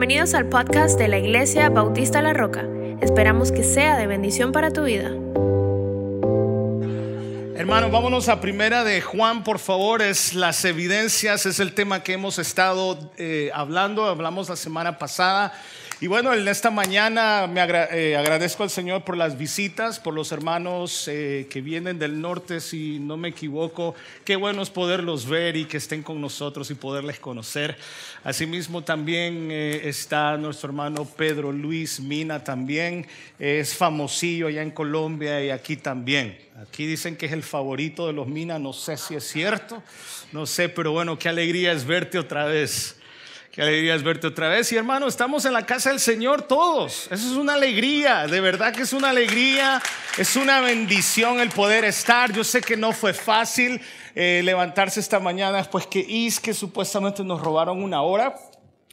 Bienvenidos al podcast de la Iglesia Bautista La Roca. Esperamos que sea de bendición para tu vida. Hermanos, vámonos a primera de Juan, por favor. Es las evidencias, es el tema que hemos estado eh, hablando, hablamos la semana pasada. Y bueno, en esta mañana me eh, agradezco al Señor por las visitas, por los hermanos eh, que vienen del norte, si no me equivoco. Qué bueno es poderlos ver y que estén con nosotros y poderles conocer. Asimismo también eh, está nuestro hermano Pedro Luis Mina también. Es famosillo allá en Colombia y aquí también. Aquí dicen que es el favorito de los Mina, no sé si es cierto, no sé, pero bueno, qué alegría es verte otra vez. Qué alegría es verte otra vez. Y hermano, estamos en la casa del Señor todos. Eso es una alegría, de verdad que es una alegría, es una bendición el poder estar. Yo sé que no fue fácil eh, levantarse esta mañana después que Is, que supuestamente nos robaron una hora.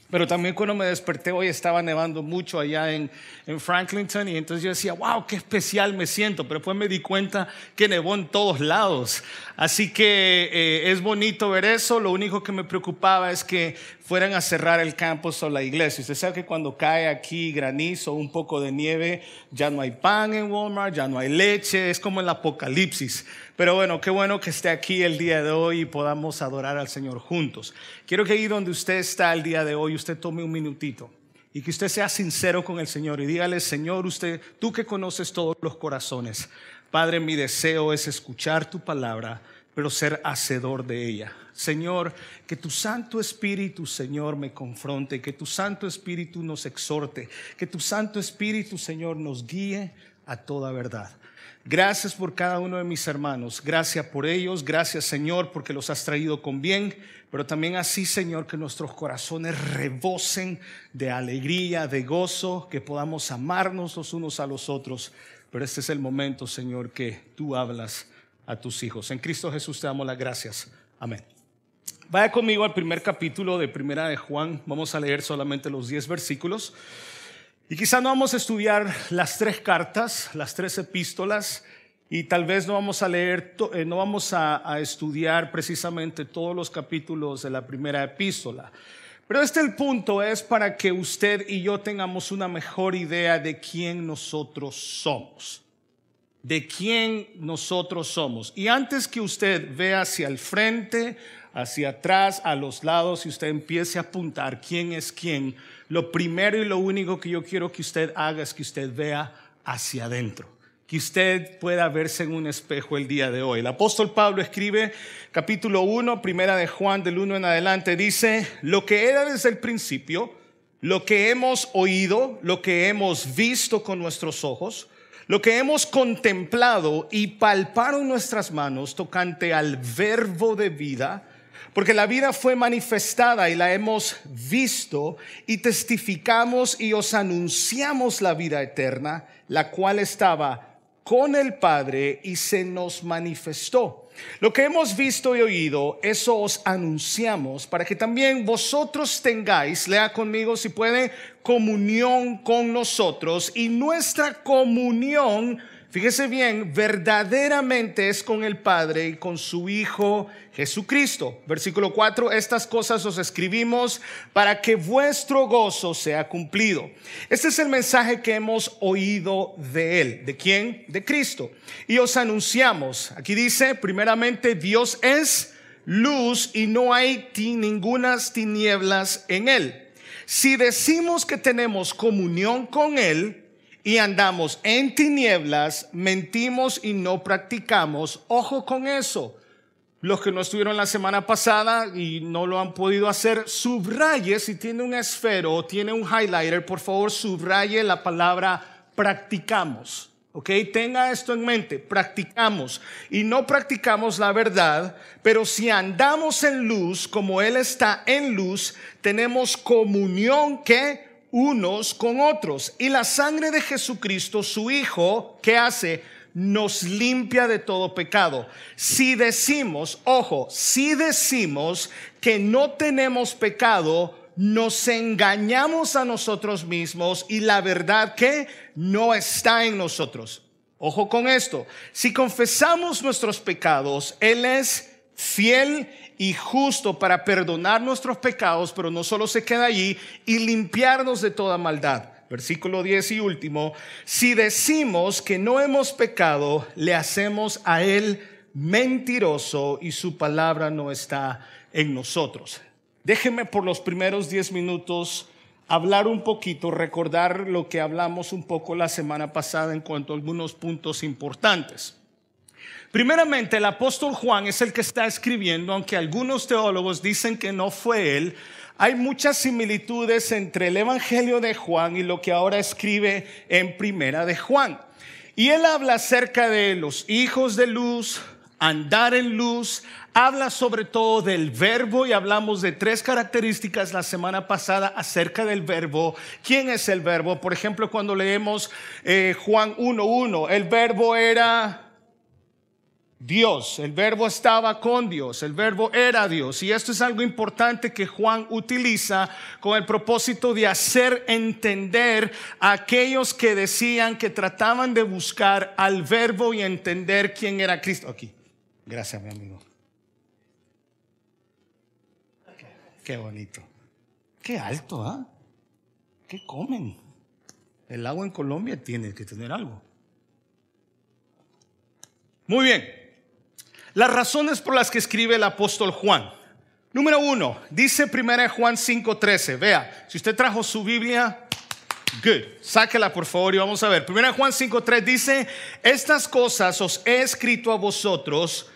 Pero también cuando me desperté hoy estaba nevando mucho allá en, en Franklinton y entonces yo decía, wow, qué especial me siento. Pero después me di cuenta que nevó en todos lados. Así que eh, es bonito ver eso. Lo único que me preocupaba es que fueran a cerrar el campus o la iglesia. Usted sabe que cuando cae aquí granizo, un poco de nieve, ya no hay pan en Walmart, ya no hay leche. Es como el apocalipsis. Pero bueno, qué bueno que esté aquí el día de hoy y podamos adorar al Señor juntos. Quiero que ahí donde usted está el día de hoy, usted tome un minutito y que usted sea sincero con el Señor y dígale, Señor, usted, tú que conoces todos los corazones, Padre, mi deseo es escuchar tu palabra, pero ser hacedor de ella. Señor, que tu Santo Espíritu, Señor, me confronte, que tu Santo Espíritu nos exhorte, que tu Santo Espíritu, Señor, nos guíe a toda verdad. Gracias por cada uno de mis hermanos. Gracias por ellos. Gracias Señor porque los has traído con bien. Pero también así Señor que nuestros corazones rebosen de alegría, de gozo, que podamos amarnos los unos a los otros. Pero este es el momento Señor que tú hablas a tus hijos. En Cristo Jesús te damos las gracias. Amén. Vaya conmigo al primer capítulo de Primera de Juan. Vamos a leer solamente los 10 versículos. Y quizá no vamos a estudiar las tres cartas, las tres epístolas, y tal vez no vamos a leer, eh, no vamos a, estudiar precisamente todos los capítulos de la primera epístola. Pero este el punto es para que usted y yo tengamos una mejor idea de quién nosotros somos. De quién nosotros somos. Y antes que usted vea hacia el frente, hacia atrás, a los lados, y usted empiece a apuntar quién es quién, lo primero y lo único que yo quiero que usted haga es que usted vea hacia adentro, que usted pueda verse en un espejo el día de hoy. El apóstol Pablo escribe capítulo 1, primera de Juan del 1 en adelante, dice, lo que era desde el principio, lo que hemos oído, lo que hemos visto con nuestros ojos, lo que hemos contemplado y palparon nuestras manos tocante al verbo de vida, porque la vida fue manifestada y la hemos visto y testificamos y os anunciamos la vida eterna, la cual estaba con el Padre y se nos manifestó. Lo que hemos visto y oído, eso os anunciamos para que también vosotros tengáis, lea conmigo si puede, comunión con nosotros y nuestra comunión fíjese bien, verdaderamente es con el Padre y con su Hijo Jesucristo. Versículo 4, estas cosas os escribimos para que vuestro gozo sea cumplido. Este es el mensaje que hemos oído de Él. ¿De quién? De Cristo. Y os anunciamos, aquí dice, primeramente, Dios es luz y no hay ninguna tinieblas en Él. Si decimos que tenemos comunión con Él, y andamos en tinieblas, mentimos y no practicamos. Ojo con eso. Los que no estuvieron la semana pasada y no lo han podido hacer, subraye si tiene un esfero o tiene un highlighter, por favor subraye la palabra practicamos. ¿Ok? Tenga esto en mente, practicamos y no practicamos la verdad, pero si andamos en luz como Él está en luz, tenemos comunión que unos con otros. Y la sangre de Jesucristo, su Hijo, ¿qué hace? Nos limpia de todo pecado. Si decimos, ojo, si decimos que no tenemos pecado, nos engañamos a nosotros mismos y la verdad que no está en nosotros. Ojo con esto. Si confesamos nuestros pecados, Él es fiel y justo para perdonar nuestros pecados, pero no solo se queda allí, y limpiarnos de toda maldad. Versículo 10 y último, si decimos que no hemos pecado, le hacemos a Él mentiroso y su palabra no está en nosotros. Déjenme por los primeros 10 minutos hablar un poquito, recordar lo que hablamos un poco la semana pasada en cuanto a algunos puntos importantes. Primeramente, el apóstol Juan es el que está escribiendo, aunque algunos teólogos dicen que no fue él. Hay muchas similitudes entre el Evangelio de Juan y lo que ahora escribe en Primera de Juan. Y él habla acerca de los hijos de luz, andar en luz, habla sobre todo del verbo y hablamos de tres características la semana pasada acerca del verbo. ¿Quién es el verbo? Por ejemplo, cuando leemos eh, Juan 1.1, el verbo era Dios, el verbo estaba con Dios, el verbo era Dios. Y esto es algo importante que Juan utiliza con el propósito de hacer entender a aquellos que decían que trataban de buscar al verbo y entender quién era Cristo. Aquí, gracias mi amigo. Qué bonito. Qué alto, ¿ah? ¿Qué comen? El agua en Colombia tiene que tener algo. Muy bien. Las razones por las que escribe el apóstol Juan. Número uno, dice 1 Juan 5:13. Vea, si usted trajo su Biblia, good, sáquela por favor y vamos a ver. 1 Juan 5:3 dice, estas cosas os he escrito a vosotros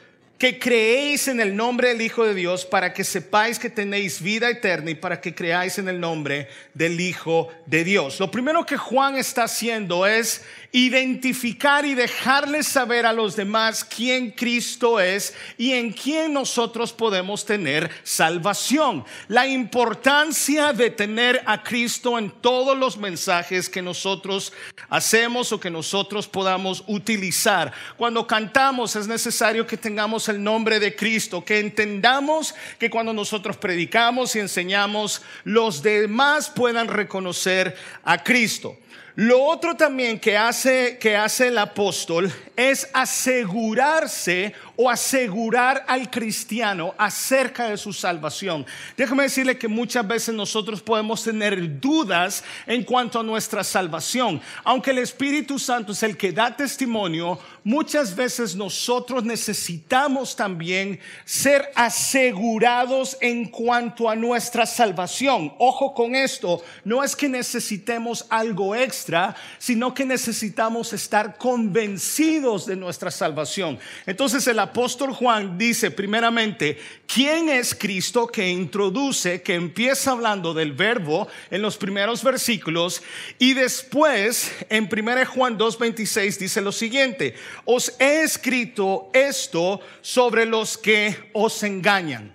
que creéis en el nombre del Hijo de Dios para que sepáis que tenéis vida eterna y para que creáis en el nombre del Hijo de Dios. Lo primero que Juan está haciendo es identificar y dejarles saber a los demás quién Cristo es y en quién nosotros podemos tener salvación. La importancia de tener a Cristo en todos los mensajes que nosotros hacemos o que nosotros podamos utilizar. Cuando cantamos es necesario que tengamos el nombre de Cristo, que entendamos que cuando nosotros predicamos y enseñamos, los demás puedan reconocer a Cristo. Lo otro también que hace, que hace el apóstol es asegurarse o asegurar al cristiano acerca de su salvación. Déjame decirle que muchas veces nosotros podemos tener dudas en cuanto a nuestra salvación. Aunque el Espíritu Santo es el que da testimonio, muchas veces nosotros necesitamos también ser asegurados en cuanto a nuestra salvación. Ojo con esto, no es que necesitemos algo extra, sino que necesitamos estar convencidos de nuestra salvación. Entonces el apóstol Juan dice primeramente, ¿quién es Cristo que introduce, que empieza hablando del verbo en los primeros versículos y después en 1 Juan 2.26 dice lo siguiente, os he escrito esto sobre los que os engañan.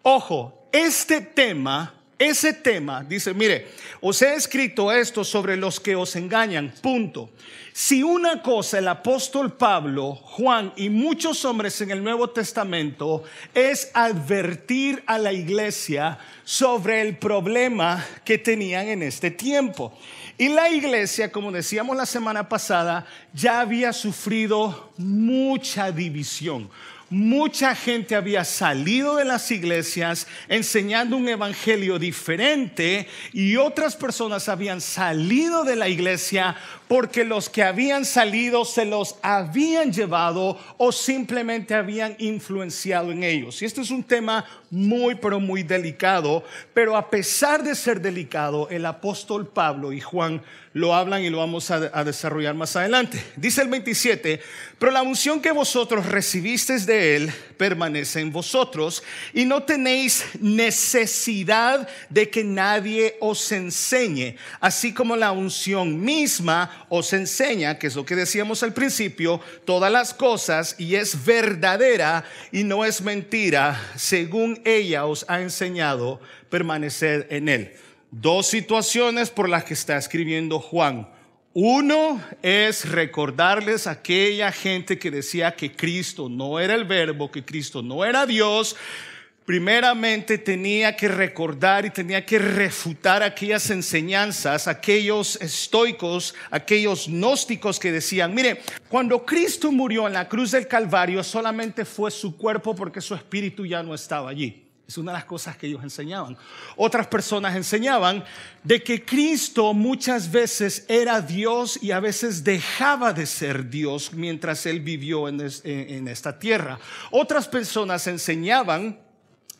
Ojo, este tema ese tema dice, mire, os he escrito esto sobre los que os engañan, punto. Si una cosa el apóstol Pablo, Juan y muchos hombres en el Nuevo Testamento es advertir a la iglesia sobre el problema que tenían en este tiempo. Y la iglesia, como decíamos la semana pasada, ya había sufrido mucha división mucha gente había salido de las iglesias enseñando un evangelio diferente y otras personas habían salido de la iglesia porque los que habían salido se los habían llevado o simplemente habían influenciado en ellos. Y este es un tema muy, pero muy delicado, pero a pesar de ser delicado, el apóstol Pablo y Juan lo hablan y lo vamos a, desarrollar más adelante. Dice el 27, pero la unción que vosotros recibisteis de él permanece en vosotros y no tenéis necesidad de que nadie os enseñe, así como la unción misma os enseña, que es lo que decíamos al principio, todas las cosas y es verdadera y no es mentira, según ella os ha enseñado permanecer en él. Dos situaciones por las que está escribiendo Juan. Uno es recordarles a aquella gente que decía que Cristo no era el verbo, que Cristo no era Dios, primeramente tenía que recordar y tenía que refutar aquellas enseñanzas, aquellos estoicos, aquellos gnósticos que decían, mire, cuando Cristo murió en la cruz del Calvario solamente fue su cuerpo porque su espíritu ya no estaba allí. Es una de las cosas que ellos enseñaban. Otras personas enseñaban de que Cristo muchas veces era Dios y a veces dejaba de ser Dios mientras él vivió en, esta tierra. Otras personas enseñaban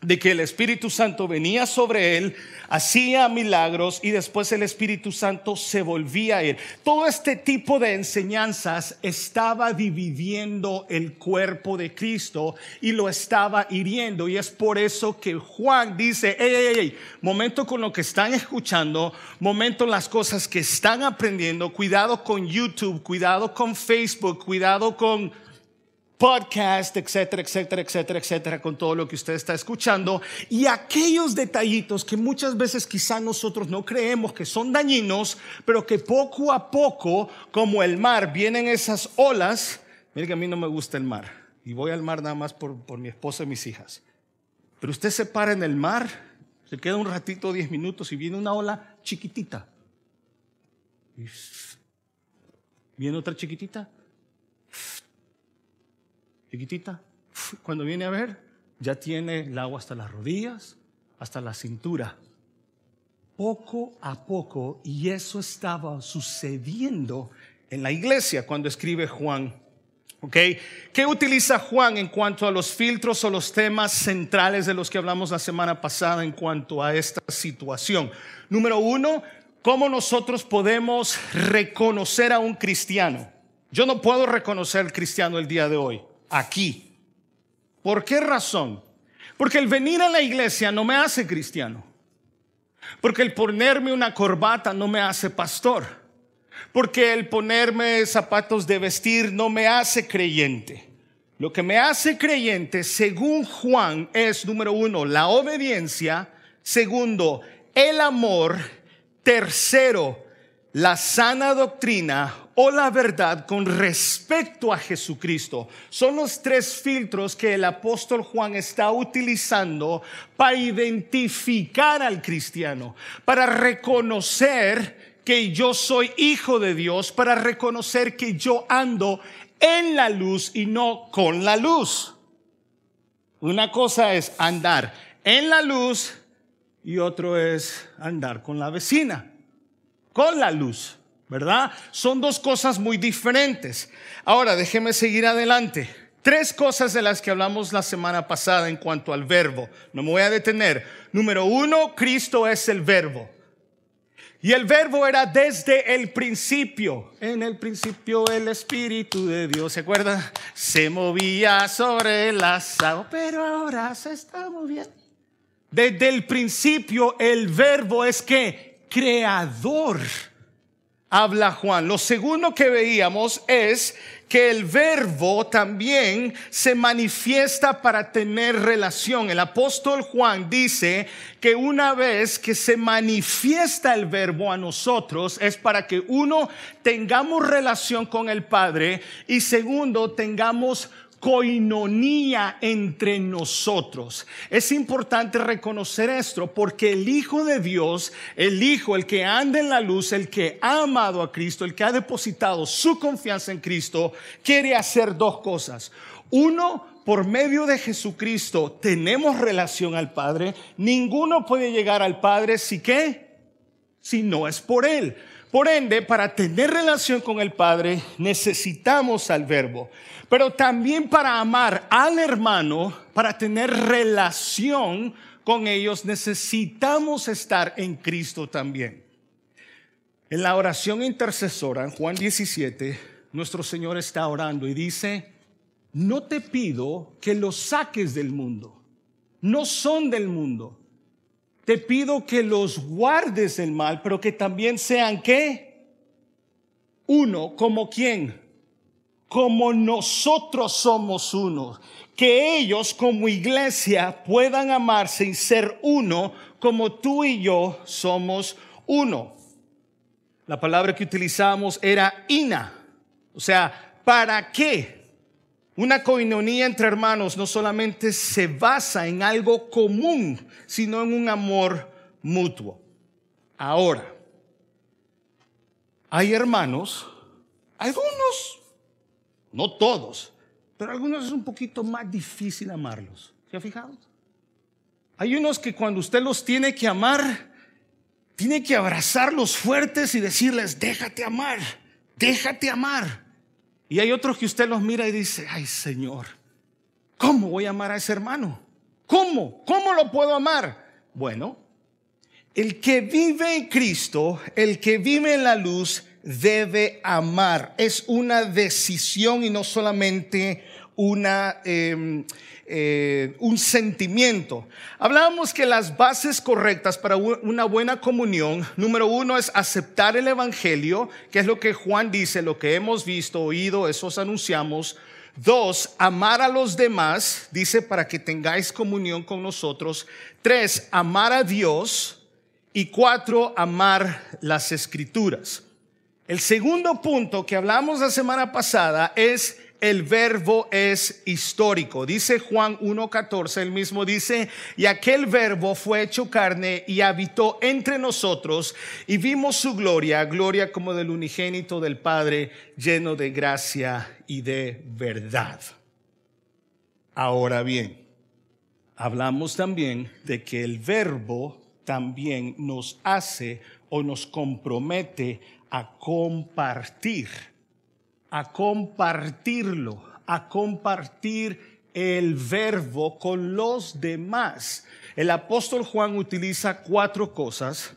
de que el Espíritu Santo venía sobre él, hacía milagros y después el Espíritu Santo se volvía a él. Todo este tipo de enseñanzas estaba dividiendo el cuerpo de Cristo y lo estaba hiriendo. Y es por eso que Juan dice, hey, hey, hey, momento con lo que están escuchando, momento las cosas que están aprendiendo, cuidado con YouTube, cuidado con Facebook, cuidado con podcast, etcétera, etcétera, etcétera, etcétera, con todo lo que usted está escuchando. Y aquellos detallitos que muchas veces quizá nosotros no creemos que son dañinos, pero que poco a poco, como el mar, vienen esas olas. Mire que a mí no me gusta el mar. Y voy al mar nada más por, por mi esposa y mis hijas. Pero usted se para en el mar, se queda un ratito, 10 minutos, y viene una ola chiquitita. Y viene otra chiquitita chiquitita, cuando viene a ver, ya tiene el agua hasta las rodillas, hasta la cintura. Poco a poco, y eso estaba sucediendo en la iglesia cuando escribe Juan. ¿Ok? ¿Qué utiliza Juan en cuanto a los filtros o los temas centrales de los que hablamos la semana pasada en cuanto a esta situación? Número uno, ¿cómo nosotros podemos reconocer a un cristiano? Yo no puedo reconocer al cristiano el día de hoy aquí. ¿Por qué razón? Porque el venir a la iglesia no me hace cristiano. Porque el ponerme una corbata no me hace pastor. Porque el ponerme zapatos de vestir no me hace creyente. Lo que me hace creyente, según Juan, es número uno, la obediencia. Segundo, el amor. Tercero, la sana doctrina o la verdad con respecto a Jesucristo. Son los tres filtros que el apóstol Juan está utilizando para identificar al cristiano, para reconocer que yo soy hijo de Dios, para reconocer que yo ando en la luz y no con la luz. Una cosa es andar en la luz y otro es andar con la vecina, con la luz. ¿Verdad? Son dos cosas muy diferentes. Ahora, déjeme seguir adelante. Tres cosas de las que hablamos la semana pasada en cuanto al verbo. No me voy a detener. Número uno, Cristo es el verbo. Y el verbo era desde el principio. En el principio el Espíritu de Dios, ¿se acuerdan? Se movía sobre el asado, pero ahora se está moviendo. Desde el principio el verbo es que creador habla Juan. Lo segundo que veíamos es que el verbo también se manifiesta para tener relación. El apóstol Juan dice que una vez que se manifiesta el verbo a nosotros es para que uno tengamos relación con el Padre y segundo tengamos coinonía entre nosotros. Es importante reconocer esto porque el Hijo de Dios, el Hijo, el que anda en la luz, el que ha amado a Cristo, el que ha depositado su confianza en Cristo, quiere hacer dos cosas. Uno, por medio de Jesucristo tenemos relación al Padre. Ninguno puede llegar al Padre si qué, si no es por Él. Por ende, para tener relación con el Padre necesitamos al verbo, pero también para amar al hermano, para tener relación con ellos, necesitamos estar en Cristo también. En la oración intercesora, Juan 17, nuestro Señor está orando y dice, no te pido que los saques del mundo, no son del mundo te pido que los guardes del mal, pero que también sean qué? Uno, como quién? Como nosotros somos uno. Que ellos como iglesia puedan amarse y ser uno como tú y yo somos uno. La palabra que utilizamos era ina. O sea, ¿para qué? Una coinonía entre hermanos no solamente se basa en algo común, sino en un amor mutuo. Ahora, hay hermanos, algunos, no todos, pero algunos es un poquito más difícil amarlos. ¿Se ha fijado? Hay unos que cuando usted los tiene que amar, tiene que abrazarlos fuertes y decirles, déjate amar, déjate amar. Y hay otros que usted los mira y dice, ay Señor, ¿cómo voy a amar a ese hermano? ¿Cómo? ¿Cómo lo puedo amar? Bueno, el que vive en Cristo, el que vive en la luz, debe amar. Es una decisión y no solamente una, em, eh, un sentimiento. Hablábamos que las bases correctas para una buena comunión, número uno es aceptar el Evangelio, que es lo que Juan dice, lo que hemos visto, oído, esos anunciamos. Dos, amar a los demás, dice, para que tengáis comunión con nosotros. Tres, amar a Dios. Y cuatro, amar las escrituras. El segundo punto que hablamos la semana pasada es el verbo es histórico. Dice Juan 1.14, el mismo dice, y aquel verbo fue hecho carne y habitó entre nosotros y vimos su gloria, gloria como del unigénito del Padre, lleno de gracia y de verdad. Ahora bien, hablamos también de que el verbo también nos hace o nos compromete a compartir, a compartirlo, a compartir el verbo con los demás. El apóstol Juan utiliza cuatro cosas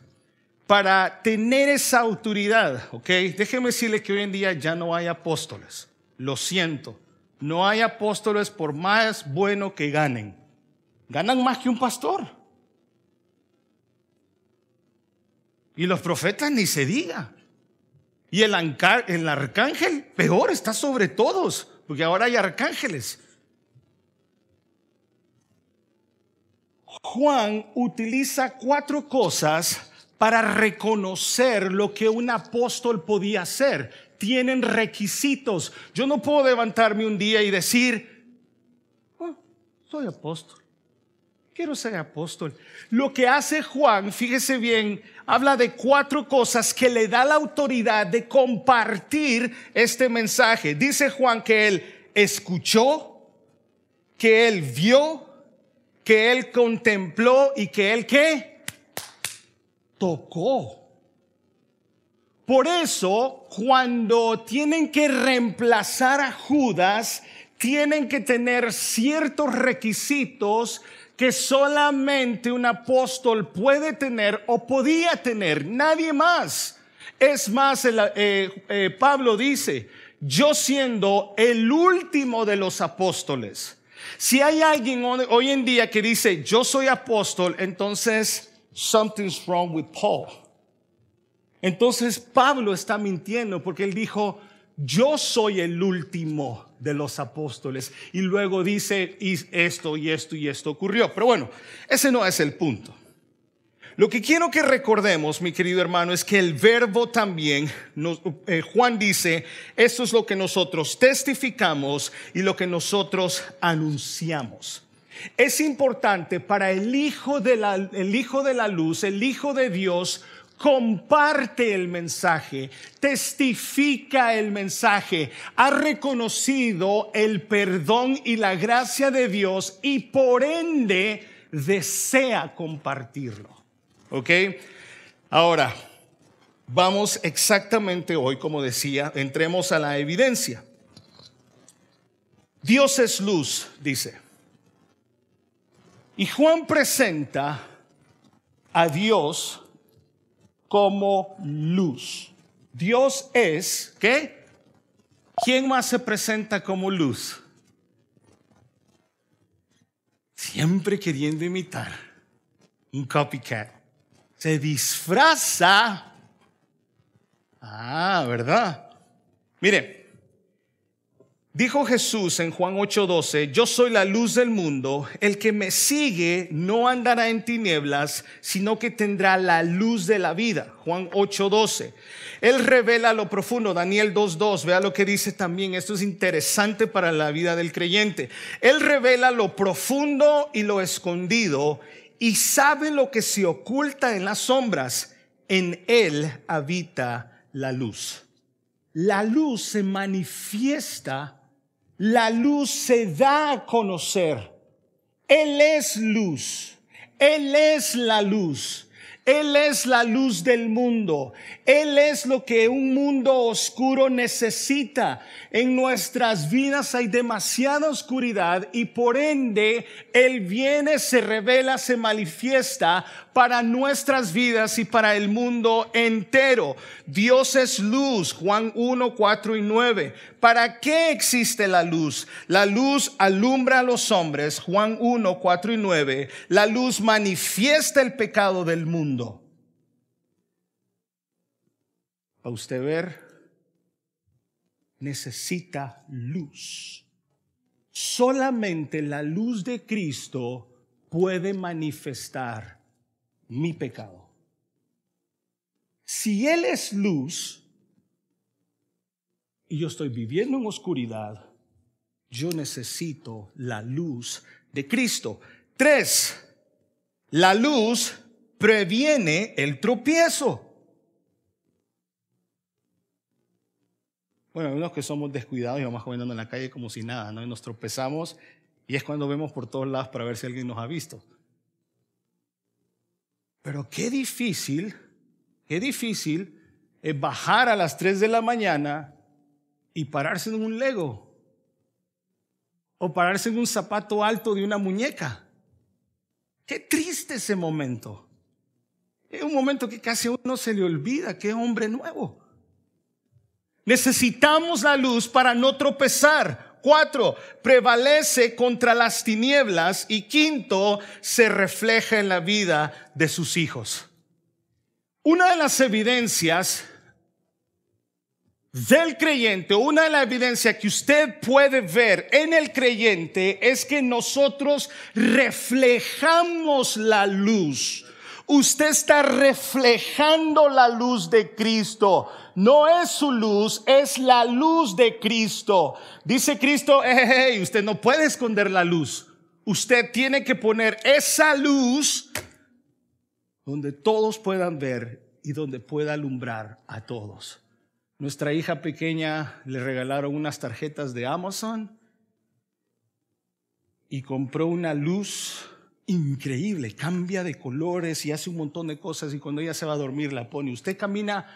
para tener esa autoridad, ¿ok? Déjeme decirle que hoy en día ya no hay apóstoles. Lo siento, no hay apóstoles por más bueno que ganen. Ganan más que un pastor. Y los profetas ni se diga. Y el, el arcángel, peor, está sobre todos, porque ahora hay arcángeles. Juan utiliza cuatro cosas para reconocer lo que un apóstol podía hacer. Tienen requisitos. Yo no puedo levantarme un día y decir, oh, soy apóstol. Quiero ser apóstol. Lo que hace Juan, fíjese bien, habla de cuatro cosas que le da la autoridad de compartir este mensaje. Dice Juan que él escuchó, que él vio, que él contempló y que él qué? Tocó. Por eso, cuando tienen que reemplazar a Judas, tienen que tener ciertos requisitos que solamente un apóstol puede tener o podía tener, nadie más. Es más, eh, eh, Pablo dice, yo siendo el último de los apóstoles, si hay alguien hoy en día que dice, yo soy apóstol, entonces something's wrong with Paul. Entonces Pablo está mintiendo porque él dijo, yo soy el último de los apóstoles. Y luego dice, y esto y esto y esto ocurrió. Pero bueno, ese no es el punto. Lo que quiero que recordemos, mi querido hermano, es que el verbo también, eh, Juan dice, esto es lo que nosotros testificamos y lo que nosotros anunciamos. Es importante para el hijo de la, el hijo de la luz, el hijo de Dios, comparte el mensaje, testifica el mensaje, ha reconocido el perdón y la gracia de Dios y por ende desea compartirlo. ¿Ok? Ahora, vamos exactamente hoy, como decía, entremos a la evidencia. Dios es luz, dice. Y Juan presenta a Dios como luz. Dios es, ¿qué? ¿Quién más se presenta como luz? Siempre queriendo imitar un copycat. Se disfraza. Ah, ¿verdad? Mire, Dijo Jesús en Juan 8:12, yo soy la luz del mundo, el que me sigue no andará en tinieblas, sino que tendrá la luz de la vida. Juan 8:12. Él revela lo profundo, Daniel 2:2, vea lo que dice también, esto es interesante para la vida del creyente. Él revela lo profundo y lo escondido y sabe lo que se oculta en las sombras. En él habita la luz. La luz se manifiesta la luz se da a conocer. Él es luz. Él es la luz. Él es la luz del mundo. Él es lo que un mundo oscuro necesita. En nuestras vidas hay demasiada oscuridad y por ende Él viene, se revela, se manifiesta para nuestras vidas y para el mundo entero. Dios es luz, Juan 1, 4 y 9. ¿Para qué existe la luz? La luz alumbra a los hombres, Juan 1, 4 y 9. La luz manifiesta el pecado del mundo. Para usted ver, necesita luz. Solamente la luz de Cristo puede manifestar mi pecado. Si Él es luz y yo estoy viviendo en oscuridad, yo necesito la luz de Cristo. Tres, la luz previene el tropiezo. Bueno, hay unos que somos descuidados y vamos caminando en la calle como si nada, ¿no? Y nos tropezamos y es cuando vemos por todos lados para ver si alguien nos ha visto. Pero qué difícil, qué difícil es bajar a las 3 de la mañana y pararse en un lego. O pararse en un zapato alto de una muñeca. Qué triste ese momento. Es un momento que casi a uno se le olvida que hombre nuevo. Necesitamos la luz para no tropezar. Cuatro, prevalece contra las tinieblas. Y quinto, se refleja en la vida de sus hijos. Una de las evidencias del creyente, una de las evidencias que usted puede ver en el creyente es que nosotros reflejamos la luz. Usted está reflejando la luz de Cristo no es su luz, es la luz de Cristo. Dice Cristo, hey, usted no puede esconder la luz. Usted tiene que poner esa luz donde todos puedan ver y donde pueda alumbrar a todos. Nuestra hija pequeña le regalaron unas tarjetas de Amazon y compró una luz increíble, cambia de colores y hace un montón de cosas y cuando ella se va a dormir la pone. Usted camina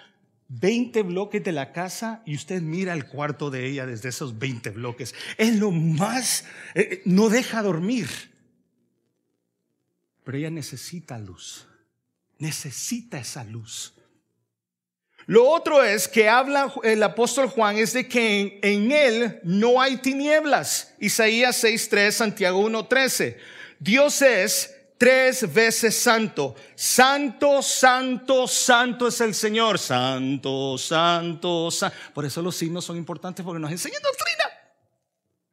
20 bloques de la casa y usted mira el cuarto de ella desde esos 20 bloques. Es lo más, eh, eh, no deja dormir. Pero ella necesita luz, necesita esa luz. Lo otro es que habla el apóstol Juan es de que en, en él no hay tinieblas. Isaías 6.3, Santiago 1.13. Dios es tres veces santo. Santo, santo, santo es el Señor. Santo, santo, santo. Por eso los signos son importantes porque nos enseñan doctrina.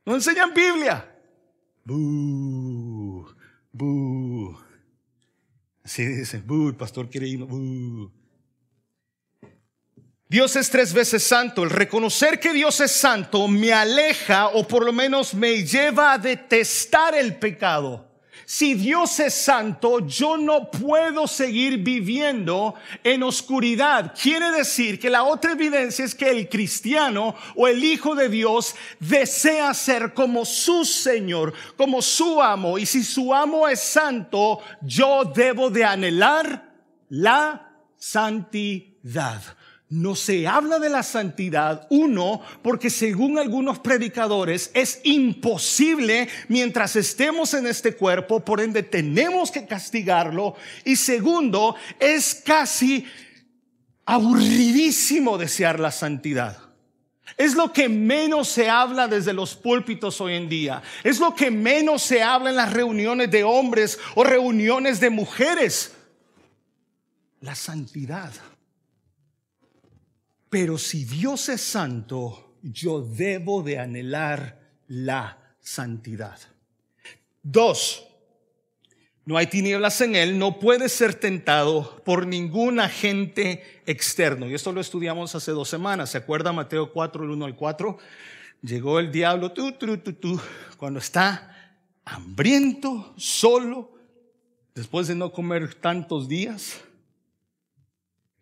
Nos enseñan Biblia. Bú, bú. Así dice, bú, el pastor quiere ir. Dios es tres veces santo. El reconocer que Dios es santo me aleja o por lo menos me lleva a detestar el pecado. Si Dios es santo, yo no puedo seguir viviendo en oscuridad. Quiere decir que la otra evidencia es que el cristiano o el Hijo de Dios desea ser como su Señor, como su amo. Y si su amo es santo, yo debo de anhelar la santidad no se habla de la santidad, uno, porque según algunos predicadores es imposible mientras estemos en este cuerpo, por ende tenemos que castigarlo, y segundo, es casi aburridísimo desear la santidad. Es lo que menos se habla desde los púlpitos hoy en día. Es lo que menos se habla en las reuniones de hombres o reuniones de mujeres. La santidad. Pero si Dios es santo, yo debo de anhelar la santidad. Dos, no hay tinieblas en él, no puede ser tentado por ningún agente externo. Y esto lo estudiamos hace dos semanas. ¿Se acuerda Mateo 4, el 1 al 4? Llegó el diablo, tú, tú, tú, tú, cuando está hambriento, solo, después de no comer tantos días.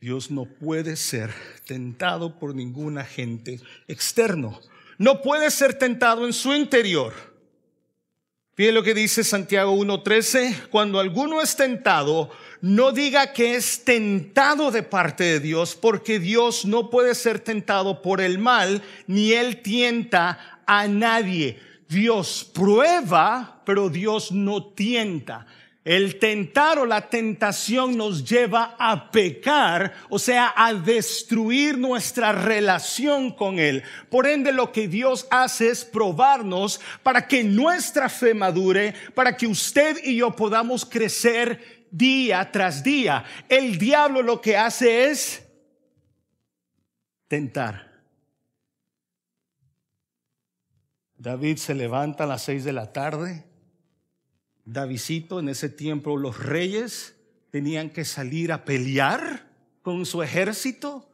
Dios no puede ser tentado por ningún agente externo. No puede ser tentado en su interior Fíjense lo que dice Santiago 1.13, cuando alguno es tentado, no diga que es tentado de parte de Dios, porque Dios no puede ser tentado por el mal, ni él tienta a nadie. Dios prueba, pero Dios no tienta. El tentar o la tentación nos lleva a pecar, o sea, a destruir nuestra relación con Él. Por ende, lo que Dios hace es probarnos para que nuestra fe madure, para que usted y yo podamos crecer día tras día. El diablo lo que hace es tentar. David se levanta a las seis de la tarde Davidito, en ese tiempo los reyes tenían que salir a pelear con su ejército.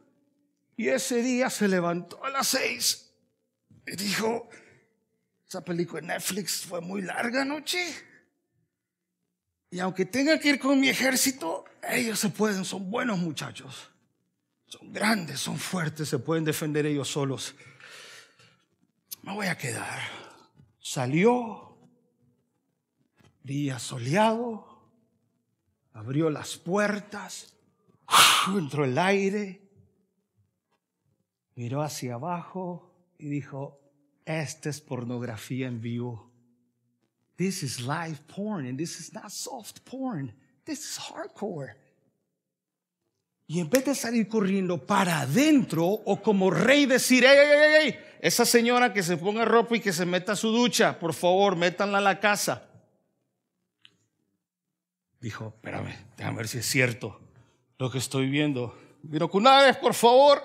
Y ese día se levantó a las seis y dijo, esa película de Netflix fue muy larga anoche. Y aunque tenga que ir con mi ejército, ellos se pueden, son buenos muchachos. Son grandes, son fuertes, se pueden defender ellos solos. Me voy a quedar. Salió, día soleado, abrió las puertas, entró el aire, miró hacia abajo y dijo, esta es pornografía en vivo. This is live porn and this is not soft porn. This is hardcore. Y en vez de salir corriendo para adentro o como rey decir, ey, ey, ey, esa señora que se ponga ropa y que se meta a su ducha, por favor, métanla a la casa dijo, espérame, déjame ver si es cierto lo que estoy viendo. vez, por favor.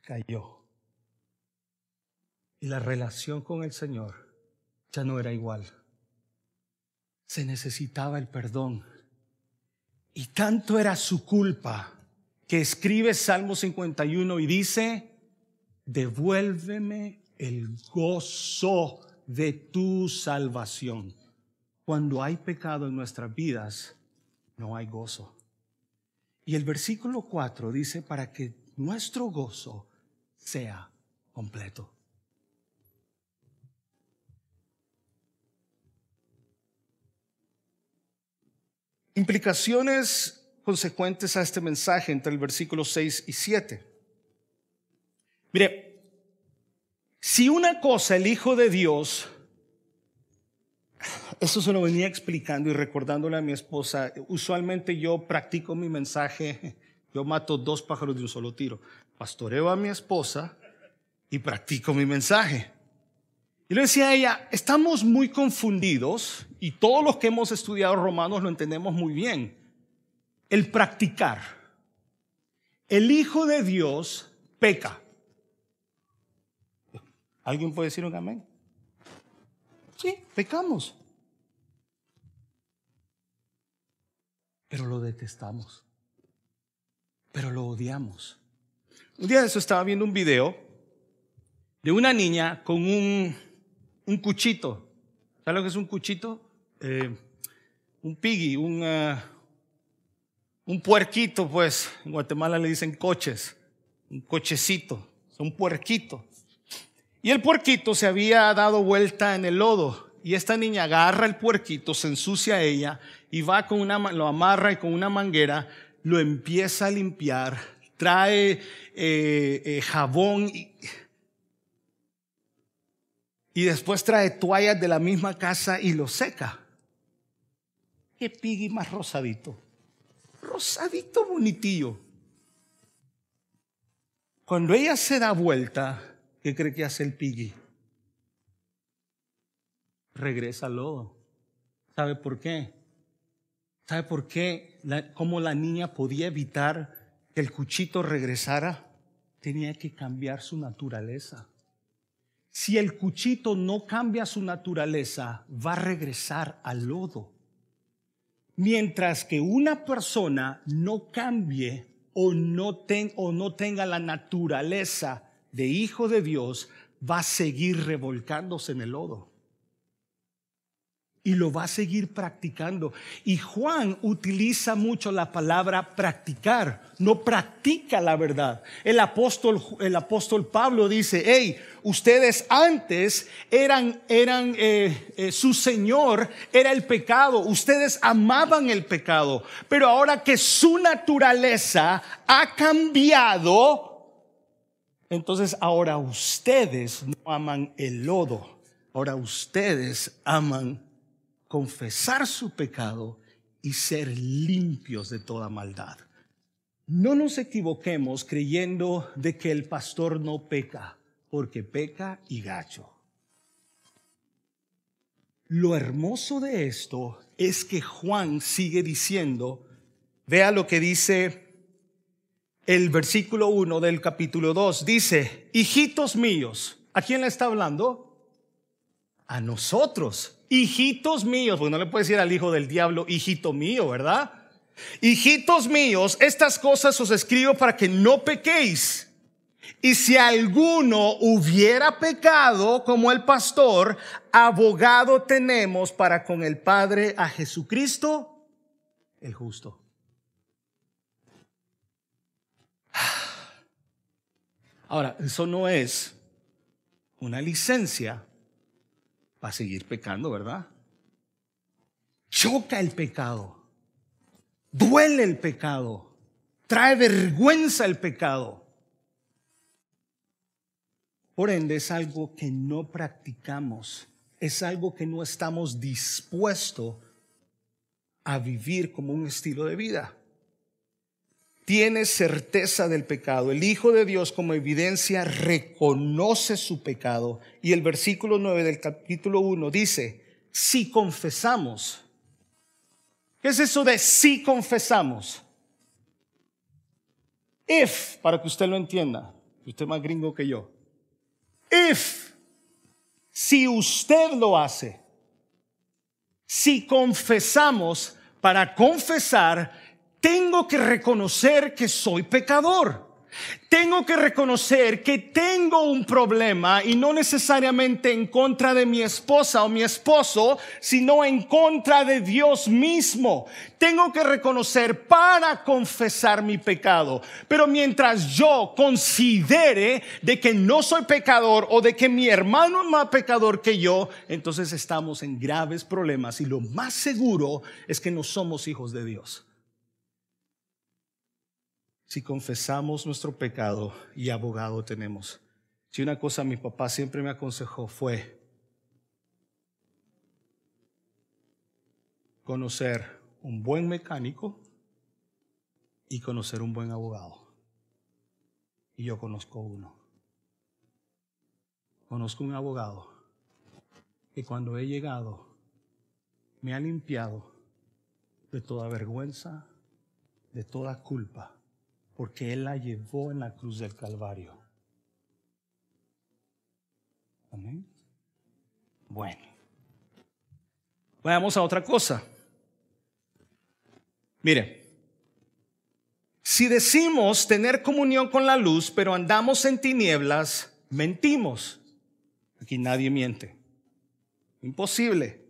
Cayó. Y la relación con el Señor ya no era igual. Se necesitaba el perdón. Y tanto era su culpa que escribe Salmo 51 y dice, devuélveme el gozo de tu salvación. Cuando hay pecado en nuestras vidas, no hay gozo. Y el versículo 4 dice, para que nuestro gozo sea completo. Implicaciones consecuentes a este mensaje entre el versículo 6 y 7. Mire, si una cosa el Hijo de Dios, eso se lo venía explicando y recordándole a mi esposa, usualmente yo practico mi mensaje, yo mato dos pájaros de un solo tiro, pastoreo a mi esposa y practico mi mensaje. Y le decía a ella, estamos muy confundidos y todos los que hemos estudiado romanos lo entendemos muy bien. El practicar. El Hijo de Dios peca. ¿Alguien puede decir un amén? Sí, pecamos. Pero lo detestamos. Pero lo odiamos. Un día de eso estaba viendo un video de una niña con un, un cuchito. ¿Sabes lo que es un cuchito? Eh, un piggy, un, uh, un puerquito, pues. En Guatemala le dicen coches. Un cochecito. Un puerquito. Y el puerquito se había dado vuelta en el lodo. Y esta niña agarra el puerquito, se ensucia a ella y va con una, lo amarra y con una manguera lo empieza a limpiar, trae eh, eh, jabón y, después trae toallas de la misma casa y lo seca. Qué pigui más rosadito, rosadito bonitillo. Cuando ella se da vuelta, ¿Qué cree que hace el piggy? Regresa al lodo. ¿Sabe por qué? ¿Sabe por qué? ¿Cómo la niña podía evitar que el cuchito regresara? Tenía que cambiar su naturaleza. Si el cuchito no cambia su naturaleza, va a regresar al lodo. Mientras que una persona no cambie o no tenga la naturaleza de hijo de Dios, va a seguir revolcándose en el lodo y lo va a seguir practicando. Y Juan utiliza mucho la palabra practicar, no practica la verdad. El apóstol, el apóstol Pablo dice, hey, ustedes antes eran, eran, eh, eh, su Señor era el pecado, ustedes amaban el pecado, pero ahora que su naturaleza ha cambiado, entonces ahora ustedes no aman el lodo, ahora ustedes aman confesar su pecado y ser limpios de toda maldad. No nos equivoquemos creyendo de que el pastor no peca, porque peca y gacho. Lo hermoso de esto es que Juan sigue diciendo, vea lo que dice el versículo 1 del capítulo 2, dice, hijitos míos, ¿a quién le está hablando? A nosotros hijitos míos, porque no le puede decir al hijo del diablo, hijito mío, ¿verdad? Hijitos míos, estas cosas os escribo para que no pequéis. Y si alguno hubiera pecado como el pastor, abogado tenemos para con el Padre a Jesucristo, el justo. Ahora, eso no es una licencia va a seguir pecando, ¿verdad? Choca el pecado, duele el pecado, trae vergüenza el pecado. Por ende, es algo que no practicamos, es algo que no estamos dispuestos a vivir como un estilo de vida tiene certeza del pecado. El Hijo de Dios como evidencia reconoce su pecado. Y el versículo 9 del capítulo 1 dice, si confesamos, ¿qué es eso de si confesamos? If, para que usted lo entienda, usted es más gringo que yo. If, si usted lo hace, si confesamos, para confesar tengo que reconocer que soy pecador. Tengo que reconocer que tengo un problema y no necesariamente en contra de mi esposa o mi esposo, sino en contra de Dios mismo. Tengo que reconocer para confesar mi pecado. Pero mientras yo considere de que no soy pecador o de que mi hermano es más pecador que yo, entonces estamos en graves problemas y lo más seguro es que no somos hijos de Dios si confesamos nuestro pecado y abogado tenemos. Si una cosa mi papá siempre me aconsejó fue conocer un buen mecánico y conocer un buen abogado. Y yo conozco uno. Conozco un abogado que cuando he llegado me ha limpiado de toda vergüenza, de toda culpa porque Él la llevó en la cruz del Calvario. Amén. Bueno, vayamos a otra cosa. Mire, si decimos tener comunión con la luz, pero andamos en tinieblas, mentimos. Aquí nadie miente. Imposible.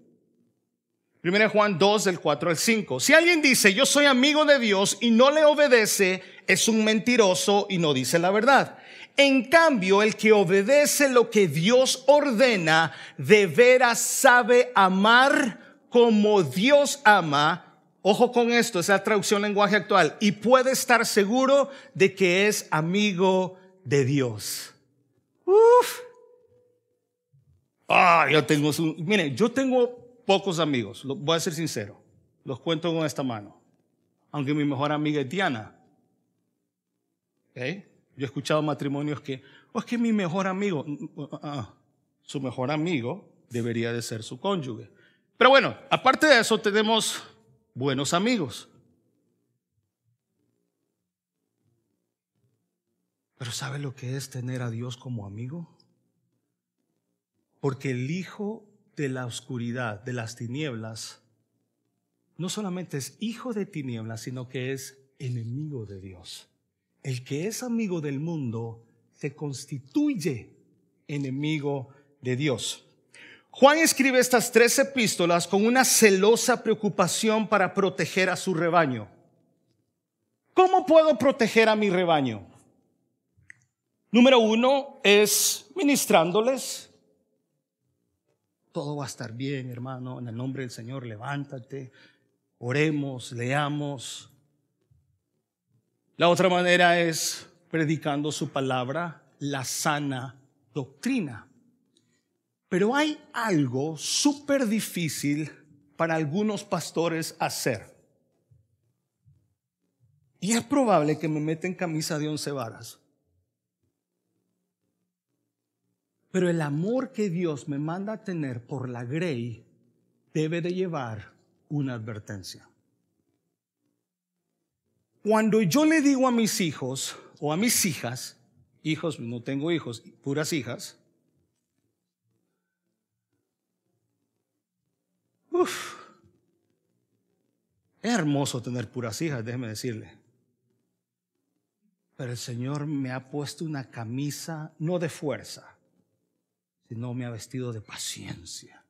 1 Juan 2 del 4 al 5. Si alguien dice, yo soy amigo de Dios y no le obedece, es un mentiroso y no dice la verdad. En cambio, el que obedece lo que Dios ordena, de veras sabe amar como Dios ama. Ojo con esto, esa traducción lenguaje actual. Y puede estar seguro de que es amigo de Dios. Uf. Ah, yo tengo, mire, yo tengo pocos amigos, voy a ser sincero, los cuento con esta mano, aunque mi mejor amiga es Diana. Yo he escuchado matrimonios que, oh, es que mi mejor amigo, mm, mm, ah, ah, su mejor amigo debería de ser su cónyuge. Pero bueno, aparte de eso tenemos buenos amigos. Pero ¿sabe lo que es tener a Dios como amigo? Porque el hijo de la oscuridad, de las tinieblas, no solamente es hijo de tinieblas, sino que es enemigo de Dios. El que es amigo del mundo se constituye enemigo de Dios. Juan escribe estas tres epístolas con una celosa preocupación para proteger a su rebaño. ¿Cómo puedo proteger a mi rebaño? Número uno es ministrándoles. Todo va a estar bien, hermano. En el nombre del Señor, levántate, oremos, leamos. La otra manera es predicando su palabra, la sana doctrina. Pero hay algo súper difícil para algunos pastores hacer. Y es probable que me meten camisa de once varas. Pero el amor que Dios me manda a tener por la grey debe de llevar una advertencia. Cuando yo le digo a mis hijos o a mis hijas, hijos, no tengo hijos, puras hijas, Uf, es hermoso tener puras hijas, déjeme decirle. Pero el Señor me ha puesto una camisa no de fuerza, sino me ha vestido de paciencia.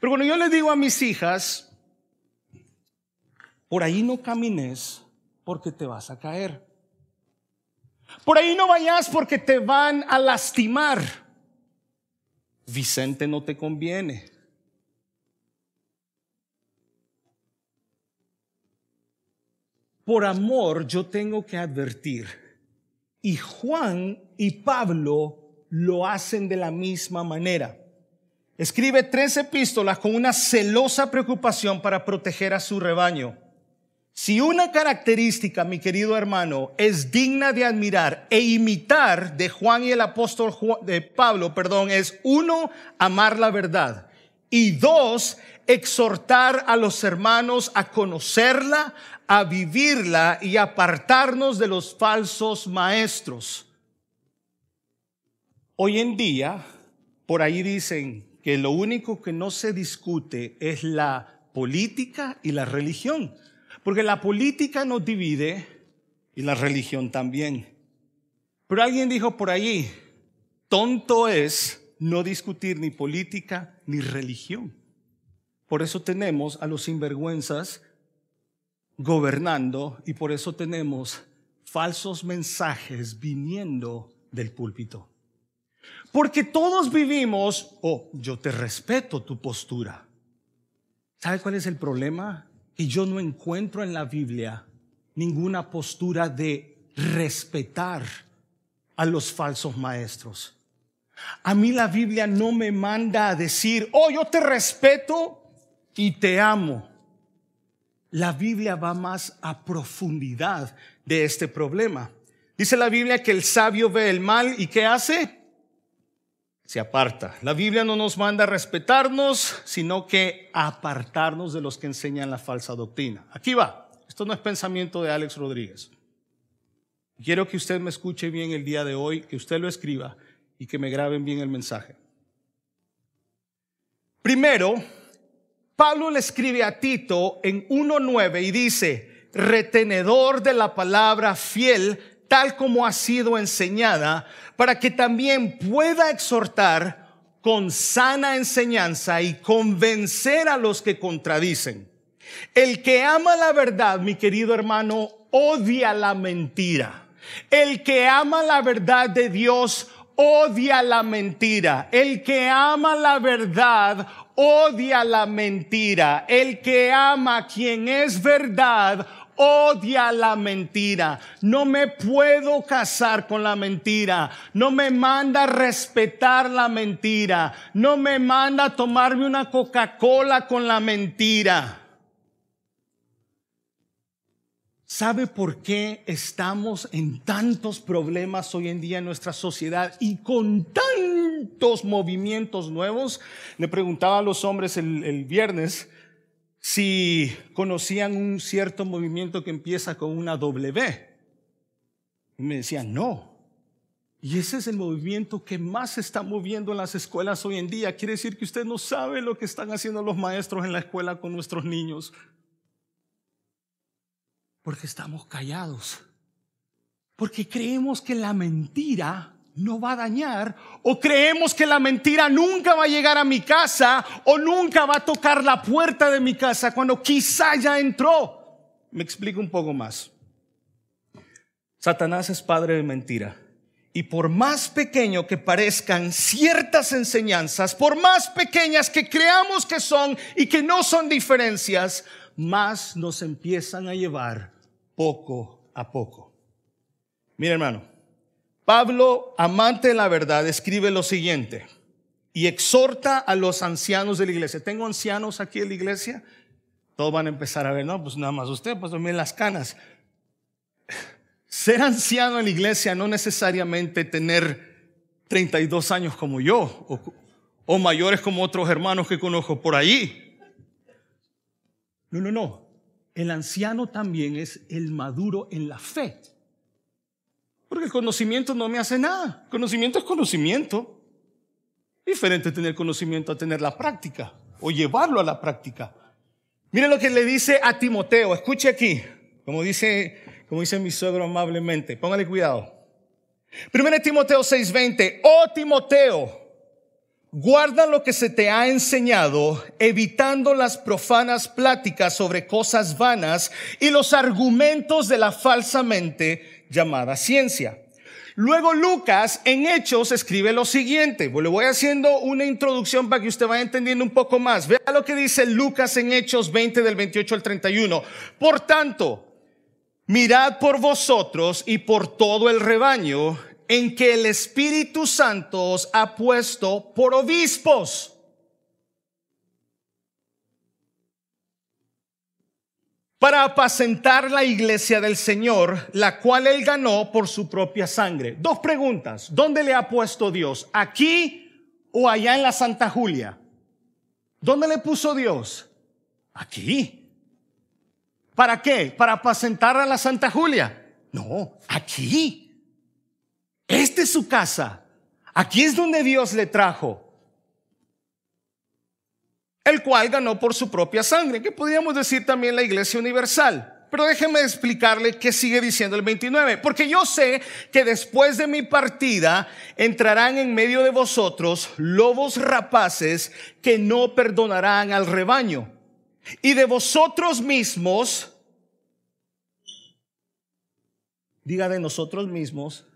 Pero cuando yo le digo a mis hijas, por ahí no camines porque te vas a caer. Por ahí no vayas porque te van a lastimar. Vicente no te conviene. Por amor yo tengo que advertir. Y Juan y Pablo lo hacen de la misma manera. Escribe tres epístolas con una celosa preocupación para proteger a su rebaño. Si una característica, mi querido hermano, es digna de admirar e imitar de Juan y el apóstol de Pablo, perdón, es uno, amar la verdad y dos, exhortar a los hermanos a conocerla, a vivirla y apartarnos de los falsos maestros. Hoy en día, por ahí dicen que lo único que no se discute es la política y la religión. Porque la política nos divide y la religión también. Pero alguien dijo por allí, tonto es no discutir ni política ni religión. Por eso tenemos a los sinvergüenzas gobernando y por eso tenemos falsos mensajes viniendo del púlpito. Porque todos vivimos, oh, yo te respeto tu postura. ¿Sabe cuál es el problema? Y yo no encuentro en la Biblia ninguna postura de respetar a los falsos maestros. A mí la Biblia no me manda a decir, oh, yo te respeto y te amo. La Biblia va más a profundidad de este problema. Dice la Biblia que el sabio ve el mal y ¿qué hace? Se aparta. La Biblia no nos manda a respetarnos, sino que apartarnos de los que enseñan la falsa doctrina. Aquí va. Esto no es pensamiento de Alex Rodríguez. Quiero que usted me escuche bien el día de hoy, que usted lo escriba y que me graben bien el mensaje. Primero, Pablo le escribe a Tito en 1.9 y dice, retenedor de la palabra fiel, tal como ha sido enseñada, para que también pueda exhortar con sana enseñanza y convencer a los que contradicen. El que ama la verdad, mi querido hermano, odia la mentira. El que ama la verdad de Dios, odia la mentira. El que ama la verdad, odia la mentira. El que ama quien es verdad, odia la mentira. No me puedo casar con la mentira. No me manda respetar la mentira. No me manda tomarme una Coca-Cola con la mentira. ¿Sabe por qué estamos en tantos problemas hoy en día en nuestra sociedad y con tantos movimientos nuevos? Le preguntaba a los hombres el, el viernes si conocían un cierto movimiento que empieza con una W. Y me decían, no. Y ese es el movimiento que más se está moviendo en las escuelas hoy en día. Quiere decir que usted no sabe lo que están haciendo los maestros en la escuela con nuestros niños. Porque estamos callados. Porque creemos que la mentira no va a dañar o creemos que la mentira nunca va a llegar a mi casa o nunca va a tocar la puerta de mi casa cuando quizá ya entró. Me explico un poco más. Satanás es padre de mentira. Y por más pequeño que parezcan ciertas enseñanzas, por más pequeñas que creamos que son y que no son diferencias, más nos empiezan a llevar poco a poco. Mira hermano, Pablo, amante de la verdad, escribe lo siguiente y exhorta a los ancianos de la iglesia. ¿Tengo ancianos aquí en la iglesia? Todos van a empezar a ver, no, pues nada más usted, pues también las canas. Ser anciano en la iglesia no necesariamente tener 32 años como yo o, mayores como otros hermanos que conozco por ahí. No, no, no. El anciano también es el maduro en la fe. Porque el conocimiento no me hace nada. Conocimiento es conocimiento. Diferente tener conocimiento a tener la práctica o llevarlo a la práctica. Mire lo que le dice a Timoteo. Escuche aquí, como dice como dice mi suegro amablemente. Póngale cuidado. Primero Timoteo 6:20. Oh Timoteo, guarda lo que se te ha enseñado, evitando las profanas pláticas sobre cosas vanas y los argumentos de la falsamente llamada ciencia. Luego Lucas en Hechos escribe lo siguiente. Le voy haciendo una introducción para que usted vaya entendiendo un poco más. Vea lo que dice Lucas en Hechos 20 del 28 al 31. Por tanto, Mirad por vosotros y por todo el rebaño en que el Espíritu Santo os ha puesto por obispos. Para apacentar la iglesia del Señor, la cual él ganó por su propia sangre. Dos preguntas. ¿Dónde le ha puesto Dios? ¿Aquí o allá en la Santa Julia? ¿Dónde le puso Dios? Aquí. ¿Para qué? ¿Para apacentar a la Santa Julia? No, aquí. Esta es su casa. Aquí es donde Dios le trajo. El cual ganó por su propia sangre, que podríamos decir también la Iglesia Universal. Pero déjeme explicarle qué sigue diciendo el 29. Porque yo sé que después de mi partida entrarán en medio de vosotros lobos rapaces que no perdonarán al rebaño y de vosotros mismos, diga de nosotros mismos,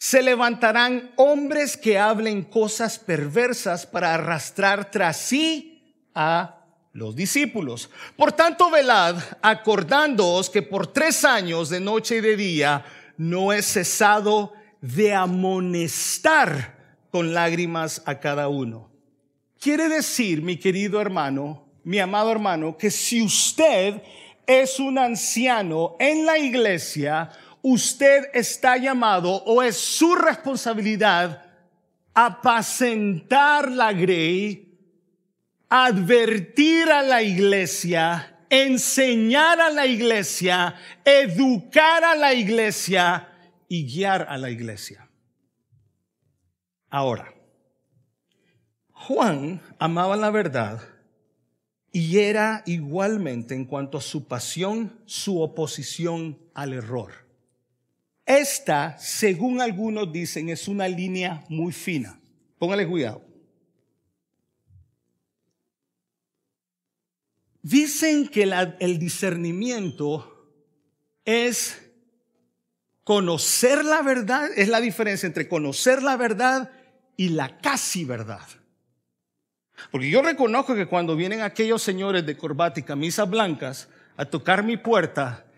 se levantarán hombres que hablen cosas perversas para arrastrar tras sí a los discípulos. Por tanto, velad, acordándoos que por tres años de noche y de día no he cesado de amonestar con lágrimas a cada uno. Quiere decir, mi querido hermano, mi amado hermano, que si usted es un anciano en la iglesia, usted está llamado o es su responsabilidad apacentar la grey, advertir a la iglesia, enseñar a la iglesia, educar a la iglesia y guiar a la iglesia. Ahora, Juan amaba la verdad y era igualmente en cuanto a su pasión, su oposición al error. Esta, según algunos dicen, es una línea muy fina. Póngale cuidado. Dicen que el discernimiento es conocer la verdad, es la diferencia entre conocer la verdad y la casi verdad. Porque yo reconozco que cuando vienen aquellos señores de corbata y camisas blancas a tocar mi puerta,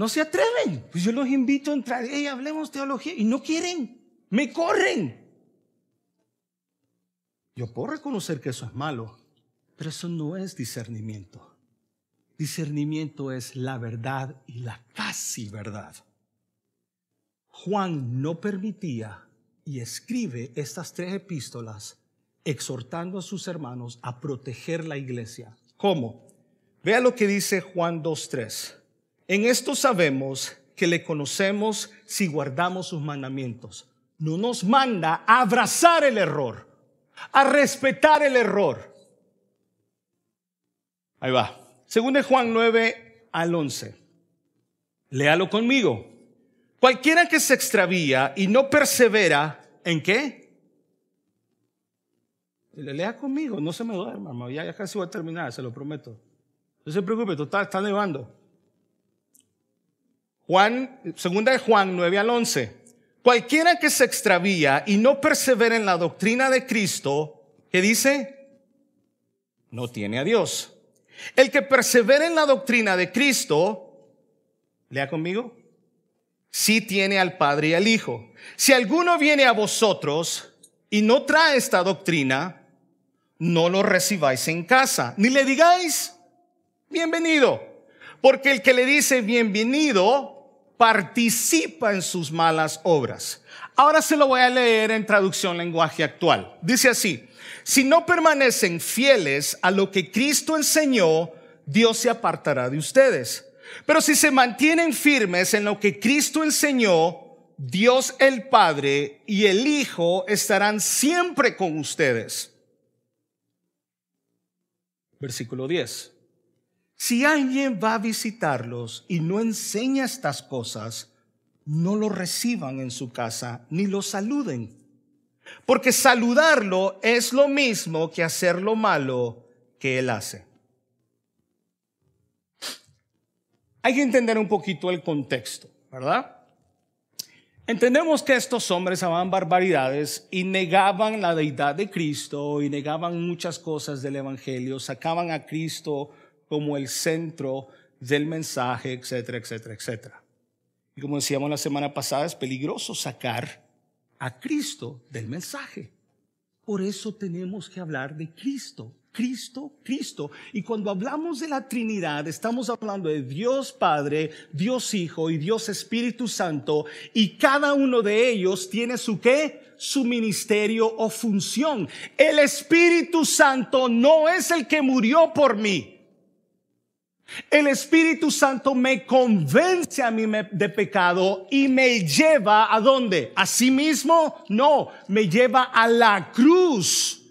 no se atreven. Pues yo los invito a entrar, y hablemos teología, y no quieren, me corren. Yo puedo reconocer que eso es malo, pero eso no es discernimiento. Discernimiento es la verdad y la casi verdad. Juan no permitía y escribe estas tres epístolas exhortando a sus hermanos a proteger la iglesia. ¿Cómo? Vea lo que dice Juan 2.3. En esto sabemos que le conocemos si guardamos sus mandamientos. No nos manda a abrazar el error, a respetar el error. Ahí va. Según de Juan 9 al 11. Léalo conmigo. Cualquiera que se extravía y no persevera, ¿en qué? Le lea conmigo, no se me duerma, hermano. Ya, ya casi voy a terminar, se lo prometo. No se preocupe, total, está nevando. Juan, segunda de Juan 9 al 11. Cualquiera que se extravía y no persevera en la doctrina de Cristo, ¿qué dice? No tiene a Dios. El que persevera en la doctrina de Cristo, lea conmigo, sí tiene al Padre y al Hijo. Si alguno viene a vosotros y no trae esta doctrina, no lo recibáis en casa, ni le digáis, bienvenido. Porque el que le dice bienvenido participa en sus malas obras. Ahora se lo voy a leer en traducción lenguaje actual. Dice así, si no permanecen fieles a lo que Cristo enseñó, Dios se apartará de ustedes. Pero si se mantienen firmes en lo que Cristo enseñó, Dios el Padre y el Hijo estarán siempre con ustedes. Versículo 10. Si alguien va a visitarlos y no enseña estas cosas, no lo reciban en su casa ni lo saluden. Porque saludarlo es lo mismo que hacer lo malo que él hace. Hay que entender un poquito el contexto, ¿verdad? Entendemos que estos hombres hablaban barbaridades y negaban la deidad de Cristo y negaban muchas cosas del Evangelio, sacaban a Cristo como el centro del mensaje, etcétera, etcétera, etcétera. Y como decíamos la semana pasada, es peligroso sacar a Cristo del mensaje. Por eso tenemos que hablar de Cristo, Cristo, Cristo. Y cuando hablamos de la Trinidad, estamos hablando de Dios Padre, Dios Hijo y Dios Espíritu Santo. Y cada uno de ellos tiene su qué? Su ministerio o función. El Espíritu Santo no es el que murió por mí. El Espíritu Santo me convence a mí de pecado y me lleva a dónde? ¿A sí mismo? No, me lleva a la cruz.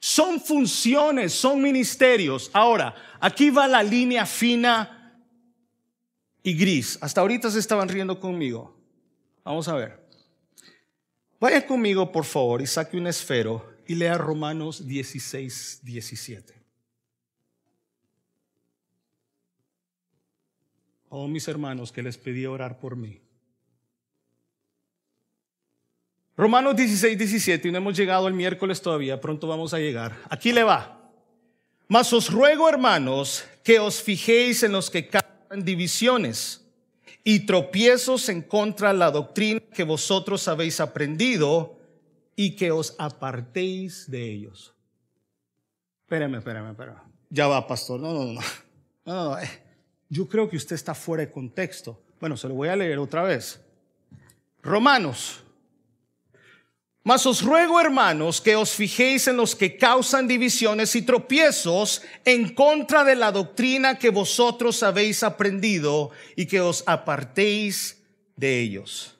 Son funciones, son ministerios. Ahora, aquí va la línea fina y gris. Hasta ahorita se estaban riendo conmigo. Vamos a ver. Vaya conmigo, por favor, y saque un esfero y lea Romanos 16, 17. Oh mis hermanos, que les pedí orar por mí. Romanos 16, 17, y no hemos llegado el miércoles todavía, pronto vamos a llegar. Aquí le va. Mas os ruego, hermanos, que os fijéis en los que causan divisiones y tropiezos en contra de la doctrina que vosotros habéis aprendido y que os apartéis de ellos. Espérame, espérame, espérame. Ya va, pastor. No, no, no. no, no. Eh yo creo que usted está fuera de contexto. Bueno, se lo voy a leer otra vez. Romanos. Mas os ruego, hermanos, que os fijéis en los que causan divisiones y tropiezos en contra de la doctrina que vosotros habéis aprendido y que os apartéis de ellos.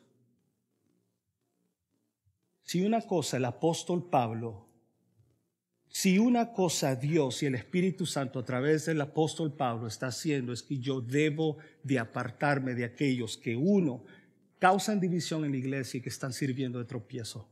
Si una cosa el apóstol Pablo si una cosa Dios y el Espíritu Santo a través del apóstol Pablo está haciendo es que yo debo de apartarme de aquellos que uno causan división en la iglesia y que están sirviendo de tropiezo.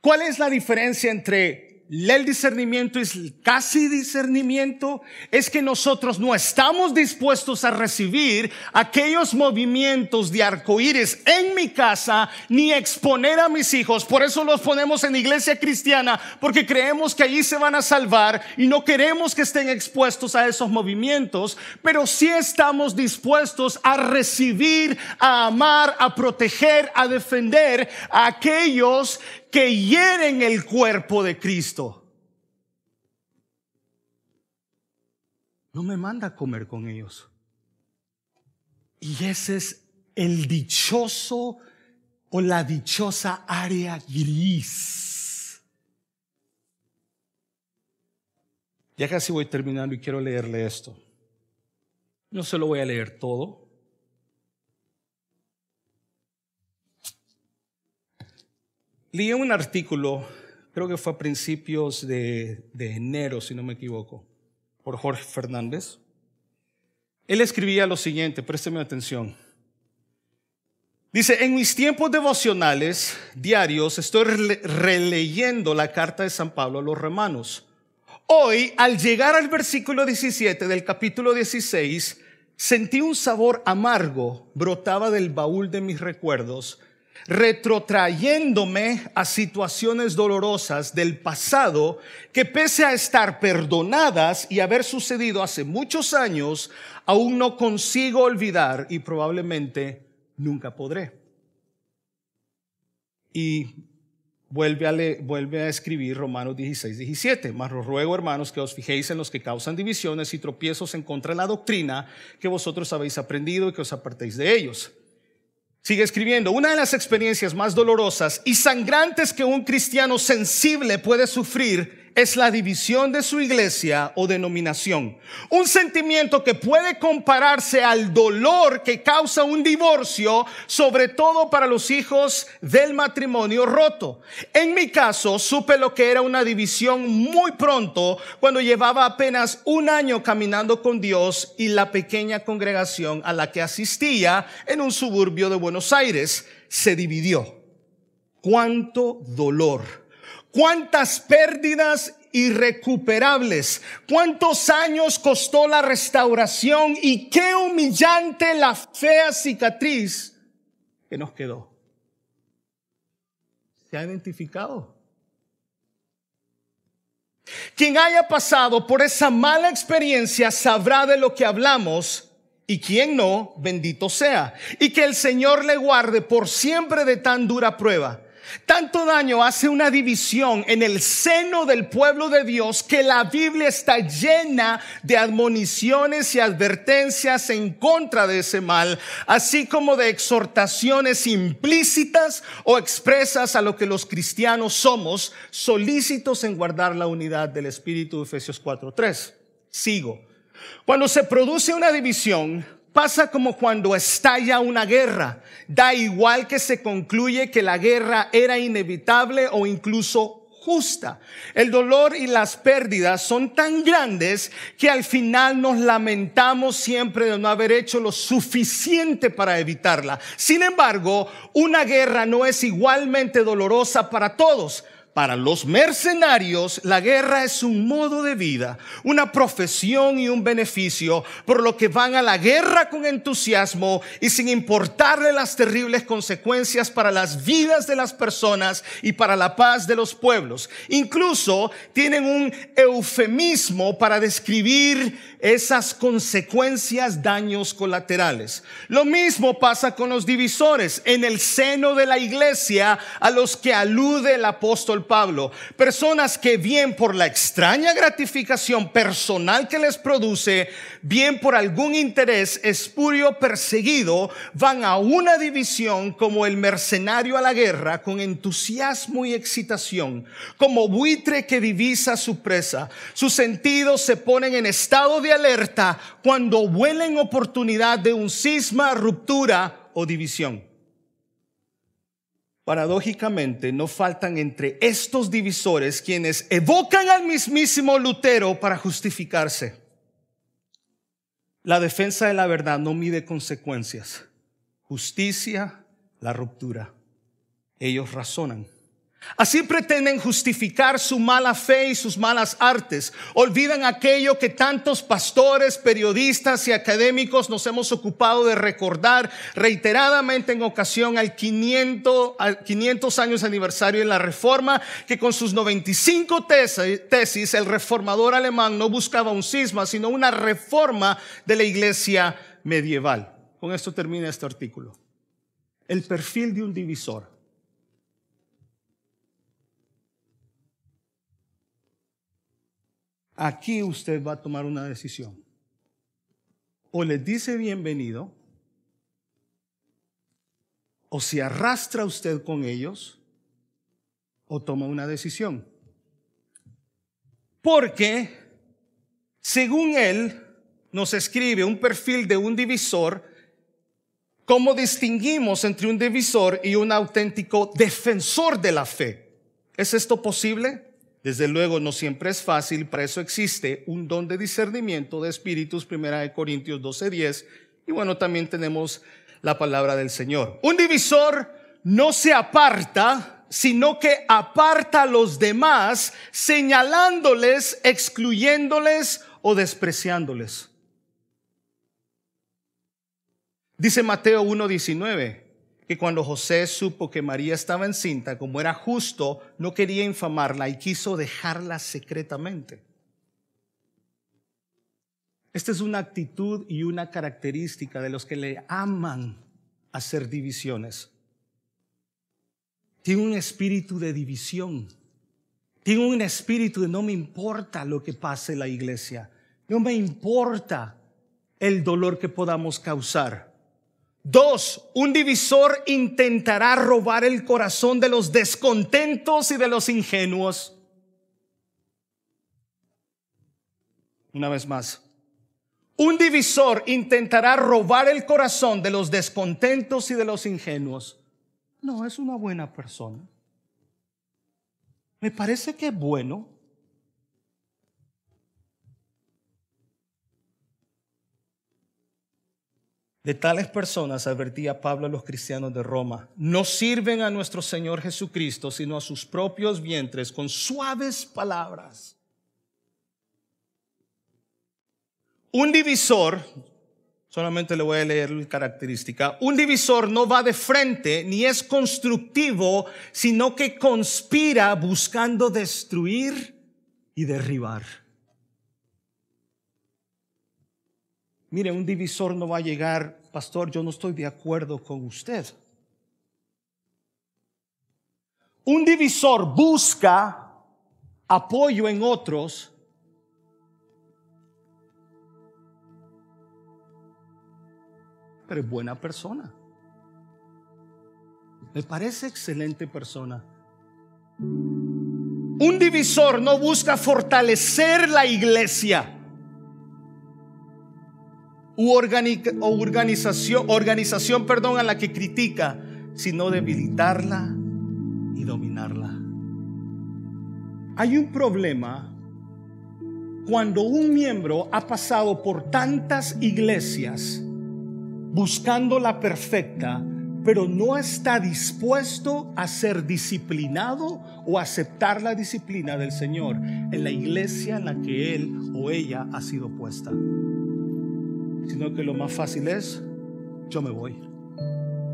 ¿Cuál es la diferencia entre el discernimiento es casi discernimiento, es que nosotros no estamos dispuestos a recibir aquellos movimientos de arcoíris en mi casa ni exponer a mis hijos. Por eso los ponemos en iglesia cristiana, porque creemos que allí se van a salvar y no queremos que estén expuestos a esos movimientos, pero sí estamos dispuestos a recibir, a amar, a proteger, a defender a aquellos que hieren el cuerpo de Cristo. No me manda a comer con ellos. Y ese es el dichoso o la dichosa área gris. Ya casi voy terminando y quiero leerle esto. No se lo voy a leer todo. Leí un artículo, creo que fue a principios de, de enero, si no me equivoco, por Jorge Fernández. Él escribía lo siguiente, présteme atención. Dice, en mis tiempos devocionales diarios estoy releyendo la carta de San Pablo a los romanos. Hoy, al llegar al versículo 17 del capítulo 16, sentí un sabor amargo, brotaba del baúl de mis recuerdos, retrotrayéndome a situaciones dolorosas del pasado que pese a estar perdonadas y haber sucedido hace muchos años, aún no consigo olvidar y probablemente nunca podré. Y vuelve a, vuelve a escribir Romanos 16, 17. Mas os ruego, hermanos, que os fijéis en los que causan divisiones y tropiezos en contra de la doctrina que vosotros habéis aprendido y que os apartéis de ellos. Sigue escribiendo, una de las experiencias más dolorosas y sangrantes que un cristiano sensible puede sufrir es la división de su iglesia o denominación. Un sentimiento que puede compararse al dolor que causa un divorcio, sobre todo para los hijos del matrimonio roto. En mi caso, supe lo que era una división muy pronto, cuando llevaba apenas un año caminando con Dios y la pequeña congregación a la que asistía en un suburbio de Buenos Aires se dividió. Cuánto dolor cuántas pérdidas irrecuperables, cuántos años costó la restauración y qué humillante la fea cicatriz que nos quedó. ¿Se ha identificado? Quien haya pasado por esa mala experiencia sabrá de lo que hablamos y quien no, bendito sea. Y que el Señor le guarde por siempre de tan dura prueba. Tanto daño hace una división en el seno del pueblo de Dios que la Biblia está llena de admoniciones y advertencias en contra de ese mal, así como de exhortaciones implícitas o expresas a lo que los cristianos somos, solícitos en guardar la unidad del Espíritu Efesios 4.3. Sigo. Cuando se produce una división, Pasa como cuando estalla una guerra. Da igual que se concluye que la guerra era inevitable o incluso justa. El dolor y las pérdidas son tan grandes que al final nos lamentamos siempre de no haber hecho lo suficiente para evitarla. Sin embargo, una guerra no es igualmente dolorosa para todos. Para los mercenarios, la guerra es un modo de vida, una profesión y un beneficio, por lo que van a la guerra con entusiasmo y sin importarle las terribles consecuencias para las vidas de las personas y para la paz de los pueblos. Incluso tienen un eufemismo para describir esas consecuencias, daños colaterales. Lo mismo pasa con los divisores en el seno de la iglesia a los que alude el apóstol Pablo. Personas que bien por la extraña gratificación personal que les produce, bien por algún interés espurio perseguido, van a una división como el mercenario a la guerra con entusiasmo y excitación, como buitre que divisa su presa. Sus sentidos se ponen en estado de alerta cuando huelen oportunidad de un cisma, ruptura o división. Paradójicamente, no faltan entre estos divisores quienes evocan al mismísimo Lutero para justificarse. La defensa de la verdad no mide consecuencias. Justicia, la ruptura. Ellos razonan. Así pretenden justificar su mala fe y sus malas artes. Olvidan aquello que tantos pastores, periodistas y académicos nos hemos ocupado de recordar reiteradamente en ocasión al 500, 500 años aniversario de la Reforma, que con sus 95 tesis el reformador alemán no buscaba un cisma, sino una reforma de la iglesia medieval. Con esto termina este artículo. El perfil de un divisor. Aquí usted va a tomar una decisión. O le dice bienvenido, o si arrastra usted con ellos o toma una decisión. Porque, según él, nos escribe un perfil de un divisor, ¿cómo distinguimos entre un divisor y un auténtico defensor de la fe? ¿Es esto posible? Desde luego no siempre es fácil, para eso existe un don de discernimiento de espíritus, primera de Corintios 12:10, y bueno, también tenemos la palabra del Señor. Un divisor no se aparta, sino que aparta a los demás, señalándoles, excluyéndoles o despreciándoles. Dice Mateo 1:19 que cuando José supo que María estaba encinta, como era justo, no quería infamarla y quiso dejarla secretamente. Esta es una actitud y una característica de los que le aman hacer divisiones. Tiene un espíritu de división. Tiene un espíritu de no me importa lo que pase en la iglesia. No me importa el dolor que podamos causar. Dos, un divisor intentará robar el corazón de los descontentos y de los ingenuos. Una vez más, un divisor intentará robar el corazón de los descontentos y de los ingenuos. No, es una buena persona. Me parece que es bueno. De tales personas advertía Pablo a los cristianos de Roma, no sirven a nuestro Señor Jesucristo, sino a sus propios vientres con suaves palabras. Un divisor, solamente le voy a leer la característica, un divisor no va de frente ni es constructivo, sino que conspira buscando destruir y derribar. Mire, un divisor no va a llegar, pastor, yo no estoy de acuerdo con usted. Un divisor busca apoyo en otros pero es buena persona. Me parece excelente persona. Un divisor no busca fortalecer la iglesia u organización, organización perdón, a la que critica, sino debilitarla y dominarla. Hay un problema cuando un miembro ha pasado por tantas iglesias buscando la perfecta, pero no está dispuesto a ser disciplinado o aceptar la disciplina del Señor en la iglesia en la que él o ella ha sido puesta. Sino que lo más fácil es, yo me voy.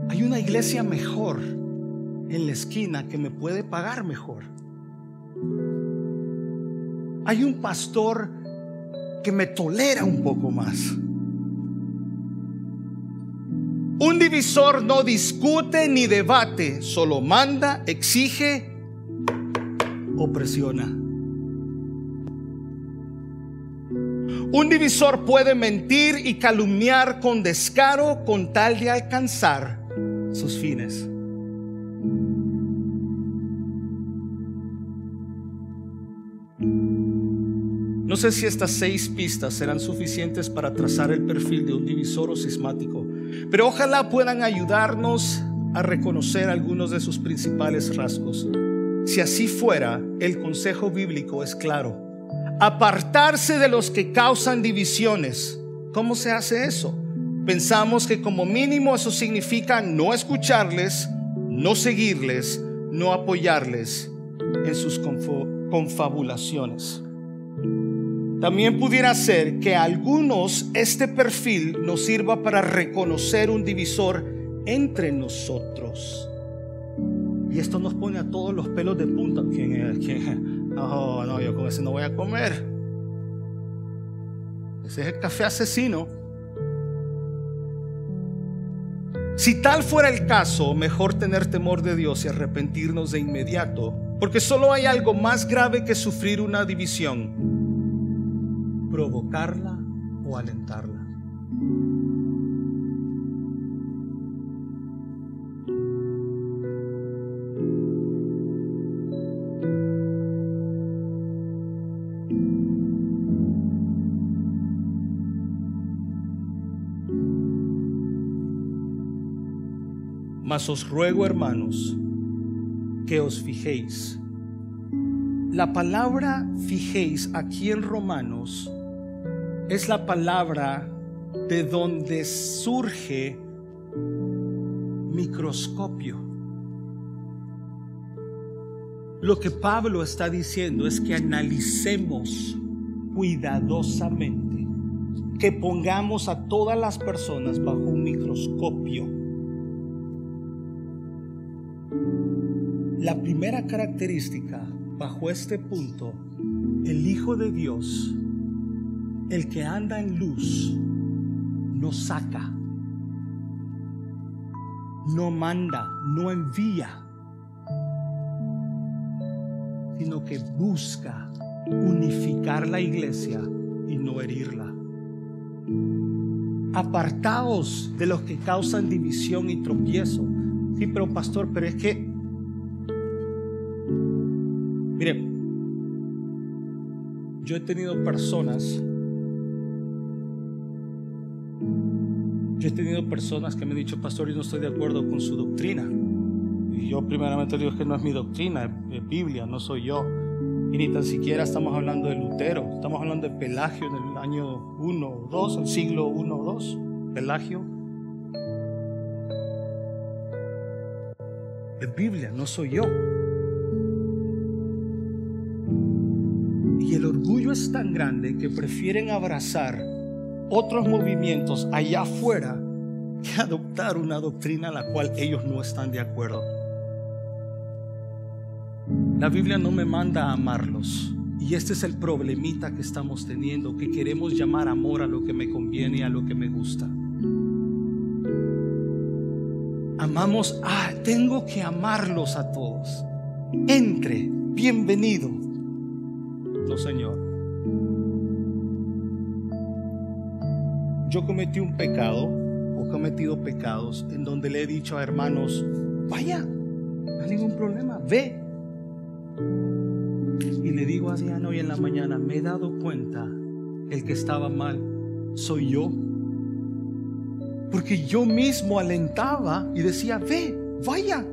Hay una iglesia mejor en la esquina que me puede pagar mejor. Hay un pastor que me tolera un poco más. Un divisor no discute ni debate, solo manda, exige o presiona. Un divisor puede mentir y calumniar con descaro con tal de alcanzar sus fines. No sé si estas seis pistas serán suficientes para trazar el perfil de un divisor o sismático pero ojalá puedan ayudarnos a reconocer algunos de sus principales rasgos. Si así fuera, el consejo bíblico es claro. Apartarse de los que causan divisiones. ¿Cómo se hace eso? Pensamos que como mínimo eso significa no escucharles, no seguirles, no apoyarles en sus confabulaciones. También pudiera ser que a algunos este perfil nos sirva para reconocer un divisor entre nosotros. Y esto nos pone a todos los pelos de punta. ¿Quién es? ¿Quién No, no, yo con ese no voy a comer. Ese es el café asesino. Si tal fuera el caso, mejor tener temor de Dios y arrepentirnos de inmediato, porque solo hay algo más grave que sufrir una división provocarla o alentarla. Os ruego, hermanos, que os fijéis. La palabra fijéis aquí en Romanos es la palabra de donde surge microscopio. Lo que Pablo está diciendo es que analicemos cuidadosamente, que pongamos a todas las personas bajo un microscopio. La primera característica bajo este punto, el Hijo de Dios, el que anda en luz, no saca, no manda, no envía, sino que busca unificar la iglesia y no herirla. Apartaos de los que causan división y tropiezo. Sí, pero pastor, pero es que, mire, yo he tenido personas, yo he tenido personas que me han dicho, pastor, yo no estoy de acuerdo con su doctrina. Y yo primeramente digo que no es mi doctrina, es Biblia, no soy yo. Y ni tan siquiera estamos hablando de Lutero, estamos hablando de Pelagio en el año 1 o 2, el siglo 1 o 2, Pelagio. Es Biblia, no soy yo. Y el orgullo es tan grande que prefieren abrazar otros movimientos allá afuera que adoptar una doctrina a la cual ellos no están de acuerdo. La Biblia no me manda a amarlos. Y este es el problemita que estamos teniendo, que queremos llamar amor a lo que me conviene y a lo que me gusta. Amamos, ah, tengo que amarlos a todos. Entre, bienvenido. Señor. Yo cometí un pecado o cometido pecados en donde le he dicho a hermanos, vaya, no hay ningún problema, ve, y le digo a Diana hoy en la mañana, me he dado cuenta, el que estaba mal soy yo. Porque yo mismo alentaba y decía, ve, vaya.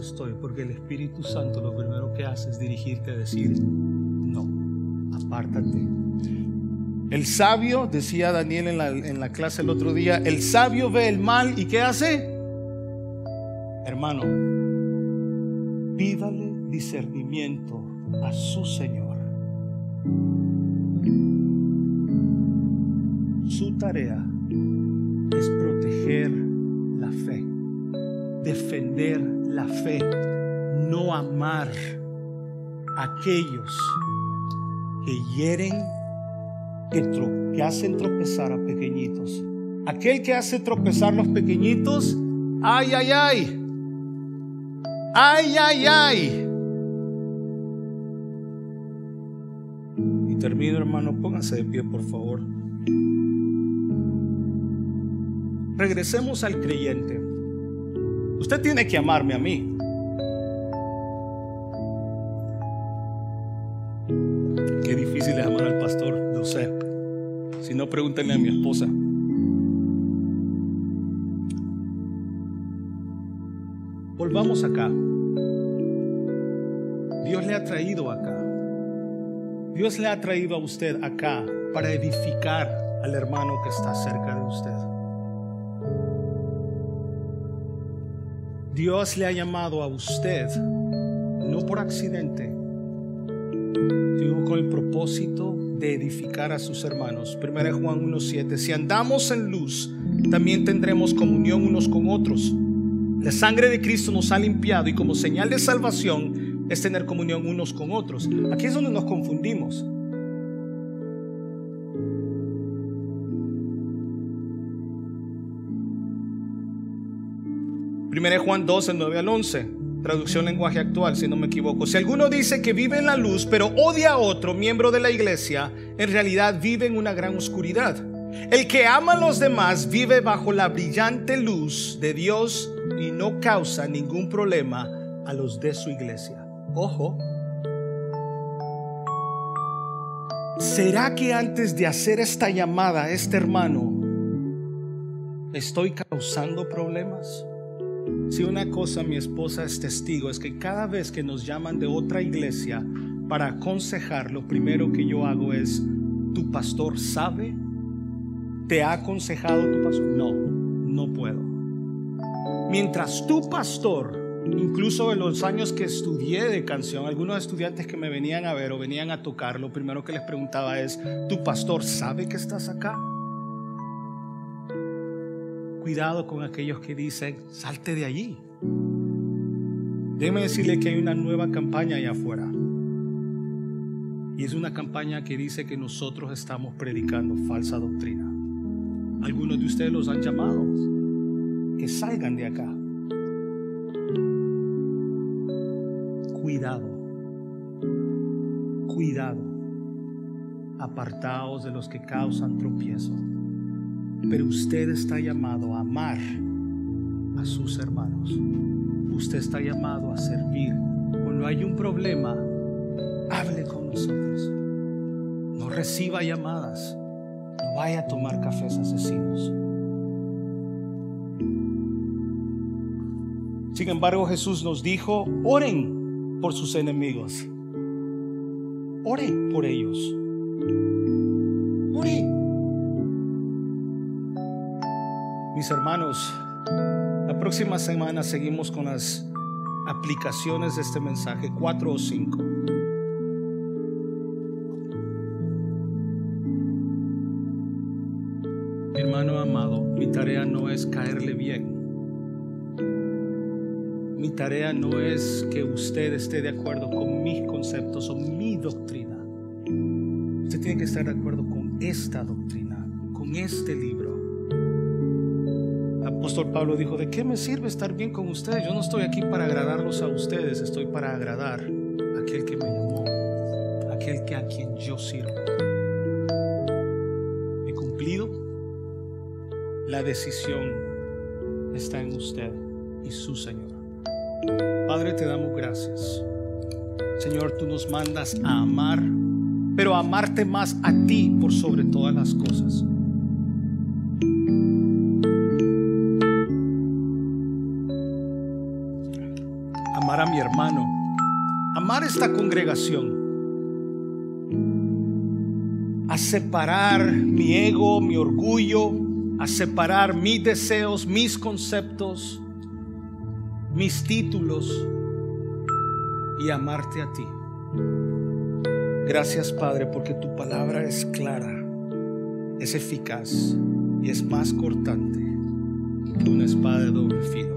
Estoy, porque el Espíritu Santo lo primero que hace es dirigirte a decir, no, apártate. El sabio, decía Daniel en la, en la clase el otro día, el sabio ve el mal y ¿qué hace? Hermano, pídale discernimiento a su Señor. Su tarea es proteger la fe, defender la fe, no amar a aquellos que hieren, que, hacen tropezar a pequeñitos. Aquel que hace tropezar los pequeñitos, ay, ay, ay. Ay, ay, ay. Y termino, hermano, pónganse de pie, por favor. Regresemos al creyente. Usted tiene que amarme a mí. Qué difícil es amar al pastor, no sé. Si no, pregúntenle a mi esposa. Volvamos acá. Dios le ha traído acá. Dios le ha traído a usted acá para edificar al hermano que está cerca de usted. Dios le ha llamado a usted, no por accidente, sino con el propósito de edificar a sus hermanos. 1 Juan 1.7. Si andamos en luz, también tendremos comunión unos con otros. La sangre de Cristo nos ha limpiado y como señal de salvación es tener comunión unos con otros. Aquí es donde nos confundimos. Primera Juan 12, 9 al 11, traducción lenguaje actual, si no me equivoco. Si alguno dice que vive en la luz, pero odia a otro miembro de la iglesia, en realidad vive en una gran oscuridad. El que ama a los demás vive bajo la brillante luz de Dios y no causa ningún problema a los de su iglesia. Ojo. ¿Será que antes de hacer esta llamada a este hermano, ¿Estoy causando problemas? Si una cosa mi esposa es testigo es que cada vez que nos llaman de otra iglesia para aconsejar, lo primero que yo hago es, ¿tu pastor sabe? ¿Te ha aconsejado tu pastor? No, no puedo. Mientras tu pastor Incluso en los años que estudié de canción, algunos estudiantes que me venían a ver o venían a tocar, lo primero que les preguntaba es, ¿tu pastor sabe que estás acá? Cuidado con aquellos que dicen, salte de allí. Déjeme decirle que hay una nueva campaña allá afuera. Y es una campaña que dice que nosotros estamos predicando falsa doctrina. Algunos de ustedes los han llamado. Que salgan de acá. cuidado, cuidado, apartaos de los que causan tropiezo. Pero usted está llamado a amar a sus hermanos. Usted está llamado a servir. Cuando hay un problema, hable con nosotros. No reciba llamadas. No vaya a tomar cafés asesinos. Sin embargo, Jesús nos dijo, oren por sus enemigos. Ore por ellos. Mis hermanos, la próxima semana seguimos con las aplicaciones de este mensaje, cuatro o cinco. Hermano amado, mi tarea no es caerle bien mi tarea no es que usted esté de acuerdo con mis conceptos o mi doctrina. Usted tiene que estar de acuerdo con esta doctrina, con este libro. Pablo dijo, ¿de qué me sirve estar bien con ustedes? Yo no estoy aquí para agradarlos a ustedes, estoy para agradar a aquel que me llamó, aquel que a quien yo sirvo. He cumplido. La decisión está en usted y su Señor. Padre, te damos gracias. Señor, tú nos mandas a amar, pero a amarte más a ti por sobre todas las cosas. Hermano, amar esta congregación, a separar mi ego, mi orgullo, a separar mis deseos, mis conceptos mis títulos y amarte a ti. Gracias Padre porque tu palabra es clara, es eficaz y es más cortante que una espada de doble filo.